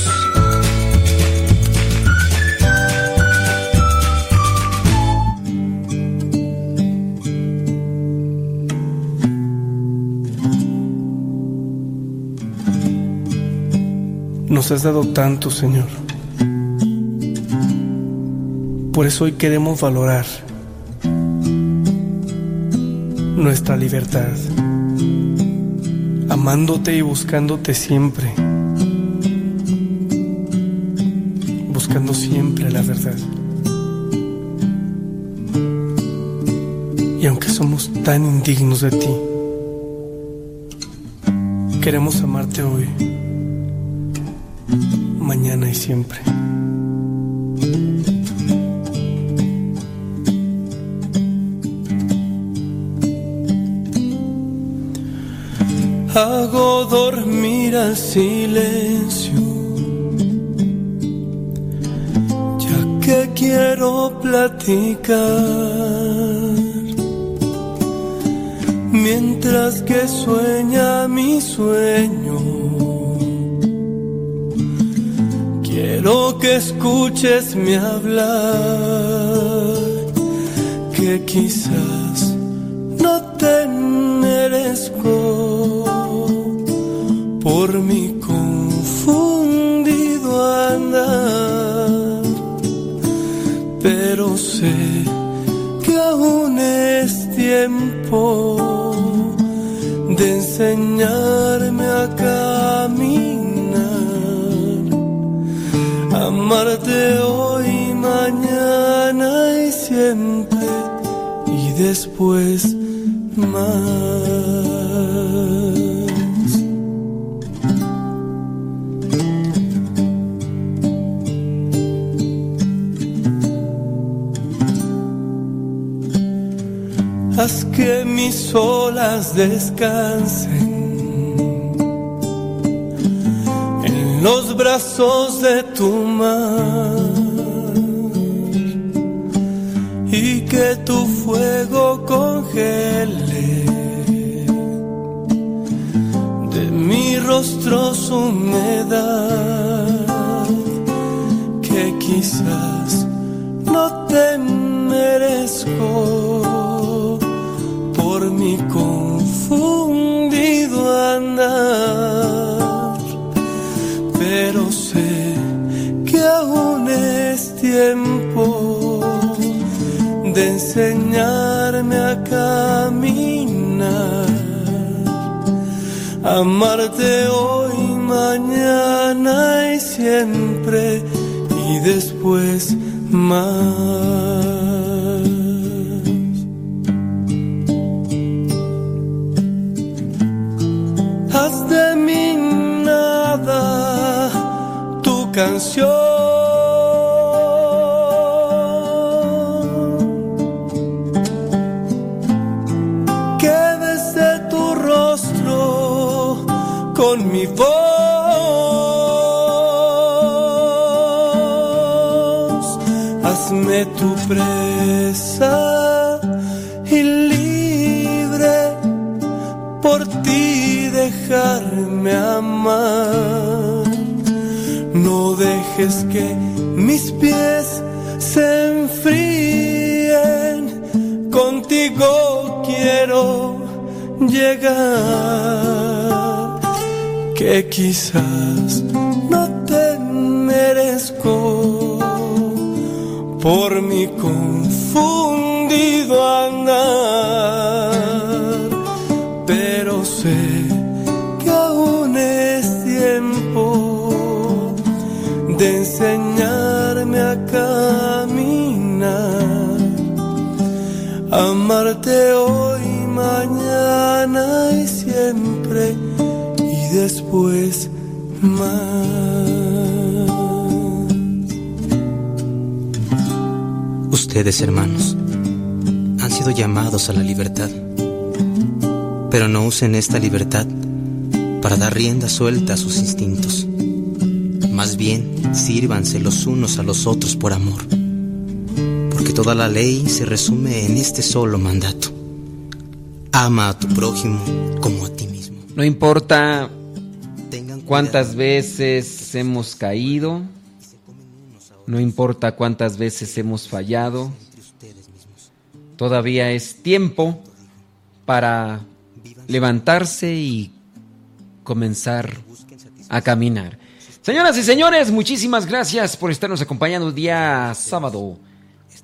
Nos has dado tanto, Señor. Por eso hoy queremos valorar nuestra libertad, amándote y buscándote siempre, buscando siempre la verdad. Y aunque somos tan indignos de ti, queremos amarte hoy siempre. Hago dormir al silencio, ya que quiero platicar, mientras que sueña mi sueño. Escuches mi hablar, que quizás no te merezco por mi confundido andar, pero sé que aún es tiempo de enseñarme después más. Que mis olas descansen en los brazos de tu mar que tu fuego congele. De mi rostro su humedad que quizás no te merezco amarte hoy, mañana y siempre, y después más. Haz de mí nada tu canción. Presa y libre por ti dejarme amar. No dejes que mis pies se enfríen. Contigo quiero llegar. Que quizás por mi confundido andar. Pero sé que aún es tiempo de enseñarme a caminar, amarte hoy, mañana y siempre, y después más. Ustedes, hermanos, han sido llamados a la libertad, pero no usen esta libertad para dar rienda suelta a sus instintos. Más bien, sírvanse los unos a los otros por amor, porque toda la ley se resume en este solo mandato. Ama a tu prójimo como a ti mismo. No importa cuántas veces hemos caído, no importa cuántas veces hemos fallado, todavía es tiempo para levantarse y comenzar a caminar. Señoras y señores, muchísimas gracias por estarnos acompañando el día sábado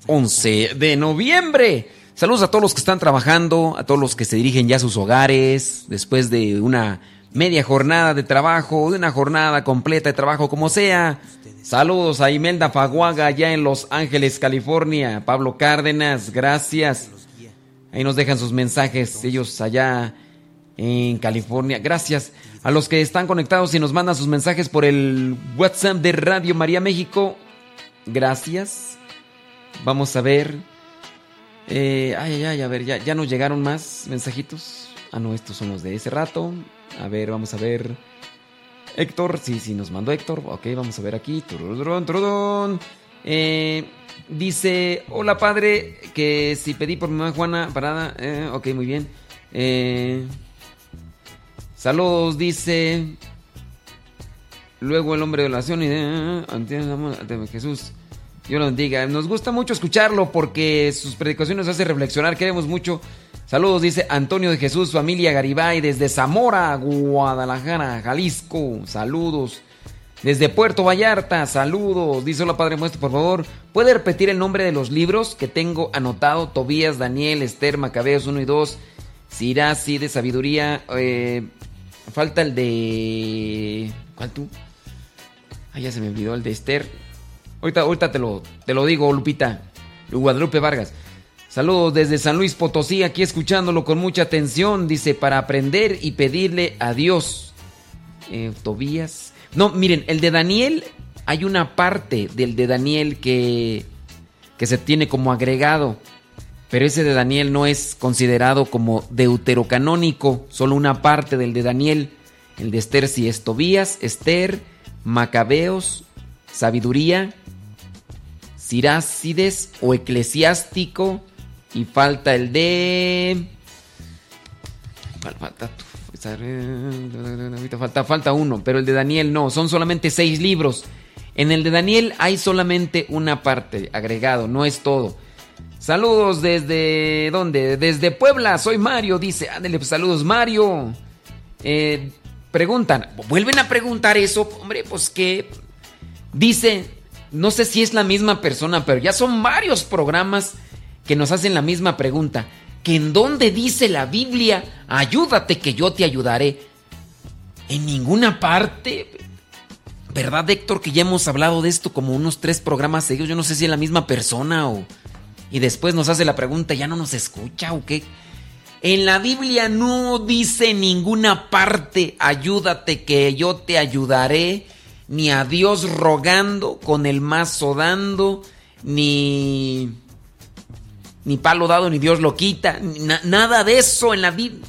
11 de noviembre. Saludos a todos los que están trabajando, a todos los que se dirigen ya a sus hogares después de una media jornada de trabajo, de una jornada completa de trabajo, como sea. Saludos a Imelda Faguaga allá en Los Ángeles, California. Pablo Cárdenas, gracias. Ahí nos dejan sus mensajes, ellos allá en California. Gracias a los que están conectados y nos mandan sus mensajes por el WhatsApp de Radio María México. Gracias. Vamos a ver. Eh, ay, ay, ay, a ver, ya, ya nos llegaron más mensajitos. Ah, no, estos son los de ese rato. A ver, vamos a ver. Héctor, sí, sí, nos mandó Héctor. Ok, vamos a ver aquí. Eh, dice, hola padre, que si pedí por mi mamá Juana Parada. Eh, ok, muy bien. Eh, saludos, dice. Luego el hombre de oración y de Jesús. Dios lo bendiga. Nos gusta mucho escucharlo porque sus predicaciones nos hacen reflexionar. Queremos mucho. Saludos, dice Antonio de Jesús, familia Garibay, desde Zamora, Guadalajara, Jalisco. Saludos. Desde Puerto Vallarta, saludos. Dice hola Padre Muestro, por favor. ¿Puede repetir el nombre de los libros que tengo anotado? Tobías, Daniel, Esther, Macabeos 1 y 2. Sirasi de sabiduría. Eh, falta el de... ¿Cuál tú? Ah, ya se me olvidó el de Esther. Ahorita, ahorita te, lo, te lo digo, Lupita. Guadalupe Vargas. Saludos desde San Luis Potosí, aquí escuchándolo con mucha atención. Dice, para aprender y pedirle a Dios. Eh, Tobías. No, miren, el de Daniel, hay una parte del de Daniel que, que se tiene como agregado. Pero ese de Daniel no es considerado como deuterocanónico, solo una parte del de Daniel. El de Esther sí es Tobías, Esther, Macabeos, Sabiduría, Sirácides o Eclesiástico. Y falta el de. Falta, falta, falta uno, pero el de Daniel no, son solamente seis libros. En el de Daniel hay solamente una parte agregado, no es todo. Saludos desde. ¿Dónde? Desde Puebla, soy Mario, dice. Ándale, pues saludos, Mario. Eh, preguntan, vuelven a preguntar eso, hombre, pues que. Dice, no sé si es la misma persona, pero ya son varios programas que nos hacen la misma pregunta. Que en dónde dice la Biblia, ayúdate que yo te ayudaré. En ninguna parte. ¿Verdad, Héctor? Que ya hemos hablado de esto como unos tres programas seguidos. Yo no sé si es la misma persona o... Y después nos hace la pregunta, ¿ya no nos escucha o qué? En la Biblia no dice en ninguna parte, ayúdate que yo te ayudaré, ni a Dios rogando con el mazo dando, ni ni palo dado, ni Dios lo quita, nada de eso en la Biblia.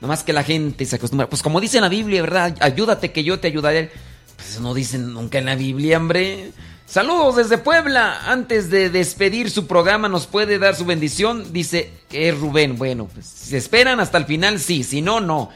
Nomás que la gente se acostumbra. Pues como dice en la Biblia, ¿verdad? Ayúdate que yo te ayudaré. Pues no dicen nunca en la Biblia, hombre. Saludos desde Puebla. Antes de despedir su programa, ¿nos puede dar su bendición? Dice que es Rubén. Bueno, pues si esperan hasta el final, sí. Si no, no.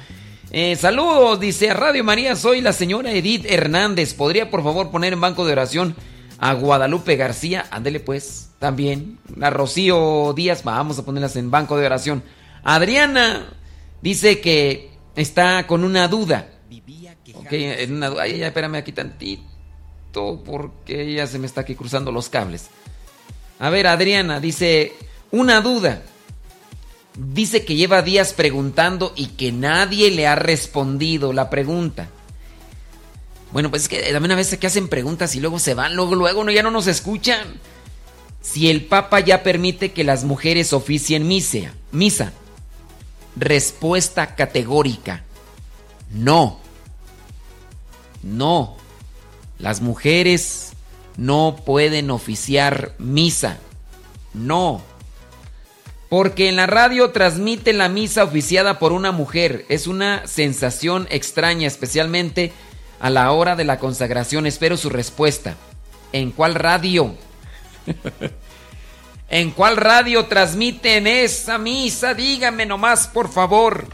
Eh, saludos, dice Radio María, soy la señora Edith Hernández. ¿Podría por favor poner en banco de oración a Guadalupe García? Ándele pues, también. A Rocío Díaz, vamos a ponerlas en banco de oración. Adriana dice que está con una duda. Ok, en una. Ay, ya, espérame aquí tantito porque ya se me está aquí cruzando los cables. A ver, Adriana dice, una duda. Dice que lleva días preguntando y que nadie le ha respondido la pregunta. Bueno, pues es que también a veces que hacen preguntas y luego se van, luego, luego no, ya no nos escuchan. Si el Papa ya permite que las mujeres oficien misa, misa. Respuesta categórica. No. No. Las mujeres no pueden oficiar misa. No. Porque en la radio transmite la misa oficiada por una mujer. Es una sensación extraña, especialmente a la hora de la consagración. Espero su respuesta. ¿En cuál radio? [laughs] ¿En cuál radio transmiten esa misa? Díganme nomás, por favor.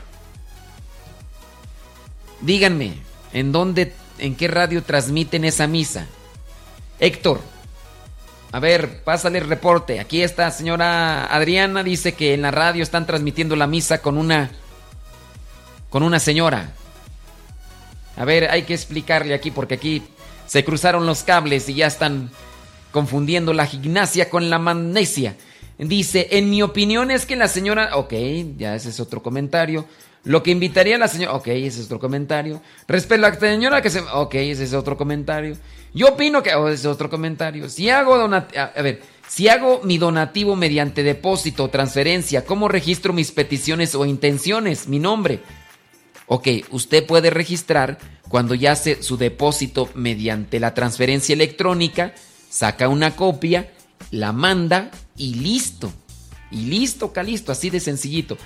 Díganme, ¿en dónde, en qué radio transmiten esa misa? Héctor, a ver, pásale el reporte. Aquí está señora Adriana, dice que en la radio están transmitiendo la misa con una con una señora. A ver, hay que explicarle aquí porque aquí se cruzaron los cables y ya están confundiendo la gimnasia con la magnesia. Dice, en mi opinión es que la señora, ok, ya ese es otro comentario. Lo que invitaría a la señora, ok, ese es otro comentario. Respecto a la señora que se, ok, ese es otro comentario. Yo opino que, oh, ese es otro comentario. Si hago donativo, a ver, si hago mi donativo mediante depósito o transferencia, ¿cómo registro mis peticiones o intenciones? Mi nombre. Ok, usted puede registrar cuando ya hace su depósito mediante la transferencia electrónica, saca una copia, la manda y listo. Y listo, calisto, así de sencillito.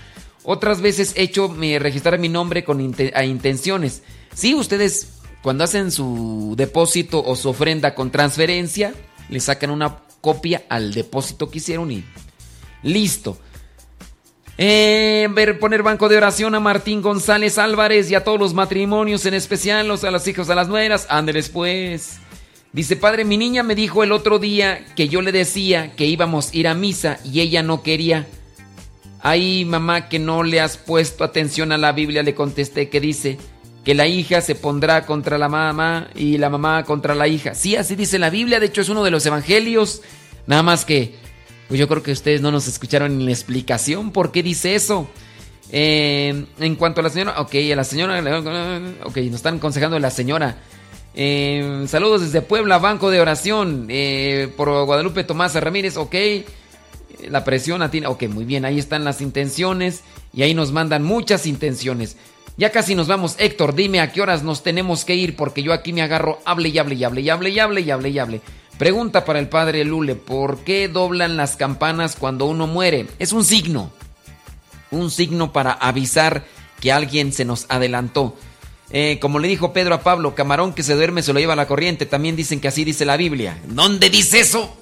Otras veces he hecho me, registrar mi nombre con a intenciones. Sí, ustedes cuando hacen su depósito o su ofrenda con transferencia, le sacan una copia al depósito que hicieron y listo. Eh, ver, poner banco de oración a Martín González Álvarez y a todos los matrimonios, en especial los, a los hijos, a las nueras. Ándeles pues. Dice, padre, mi niña me dijo el otro día que yo le decía que íbamos a ir a misa y ella no quería. Ay, mamá, que no le has puesto atención a la Biblia, le contesté que dice que la hija se pondrá contra la mamá y la mamá contra la hija. Sí, así dice la Biblia, de hecho es uno de los evangelios. Nada más que, pues yo creo que ustedes no nos escucharon ni la explicación por qué dice eso. Eh, en cuanto a la señora, ok, a la señora, ok, nos están aconsejando a la señora. Eh, saludos desde Puebla, Banco de Oración, eh, por Guadalupe Tomás Ramírez, ok. La presión a ti, ok, muy bien, ahí están las intenciones y ahí nos mandan muchas intenciones. Ya casi nos vamos. Héctor, dime a qué horas nos tenemos que ir porque yo aquí me agarro, hable y hable y hable y hable y hable y hable y hable. Pregunta para el padre Lule, ¿por qué doblan las campanas cuando uno muere? Es un signo. Un signo para avisar que alguien se nos adelantó. Eh, como le dijo Pedro a Pablo, camarón que se duerme se lo lleva a la corriente. También dicen que así dice la Biblia. ¿Dónde dice eso?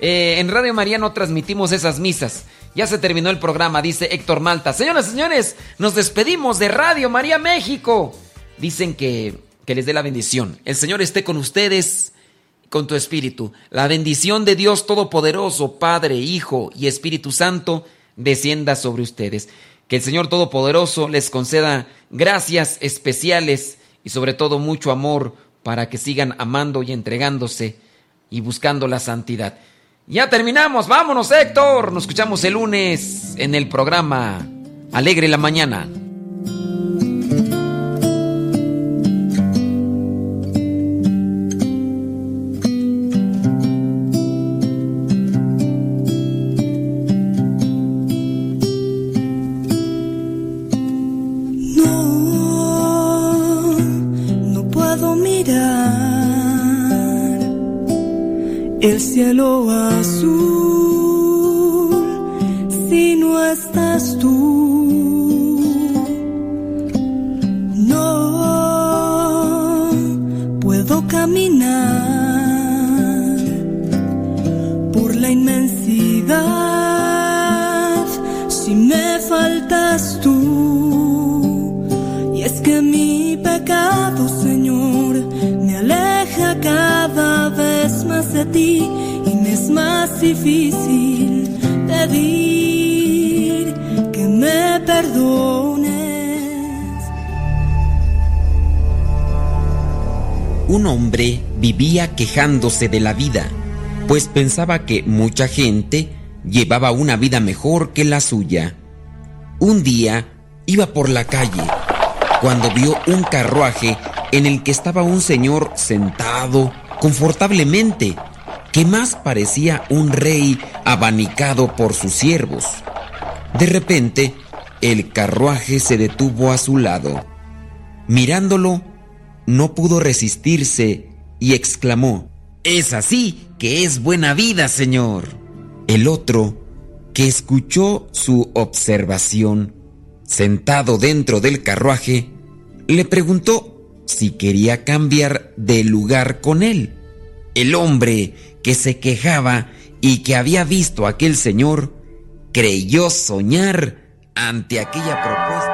Eh, en Radio María no transmitimos esas misas. Ya se terminó el programa, dice Héctor Malta. Señoras y señores, nos despedimos de Radio María México. Dicen que, que les dé la bendición. El Señor esté con ustedes, con tu espíritu. La bendición de Dios Todopoderoso, Padre, Hijo y Espíritu Santo, descienda sobre ustedes. Que el Señor Todopoderoso les conceda gracias especiales y sobre todo mucho amor para que sigan amando y entregándose y buscando la santidad. Ya terminamos, vámonos Héctor. Nos escuchamos el lunes en el programa Alegre la Mañana. El cielo quejándose de la vida, pues pensaba que mucha gente llevaba una vida mejor que la suya. Un día iba por la calle cuando vio un carruaje en el que estaba un señor sentado confortablemente, que más parecía un rey abanicado por sus siervos. De repente, el carruaje se detuvo a su lado. Mirándolo, no pudo resistirse y exclamó, Es así que es buena vida, señor. El otro que escuchó su observación, sentado dentro del carruaje, le preguntó si quería cambiar de lugar con él. El hombre que se quejaba y que había visto a aquel señor creyó soñar ante aquella propuesta.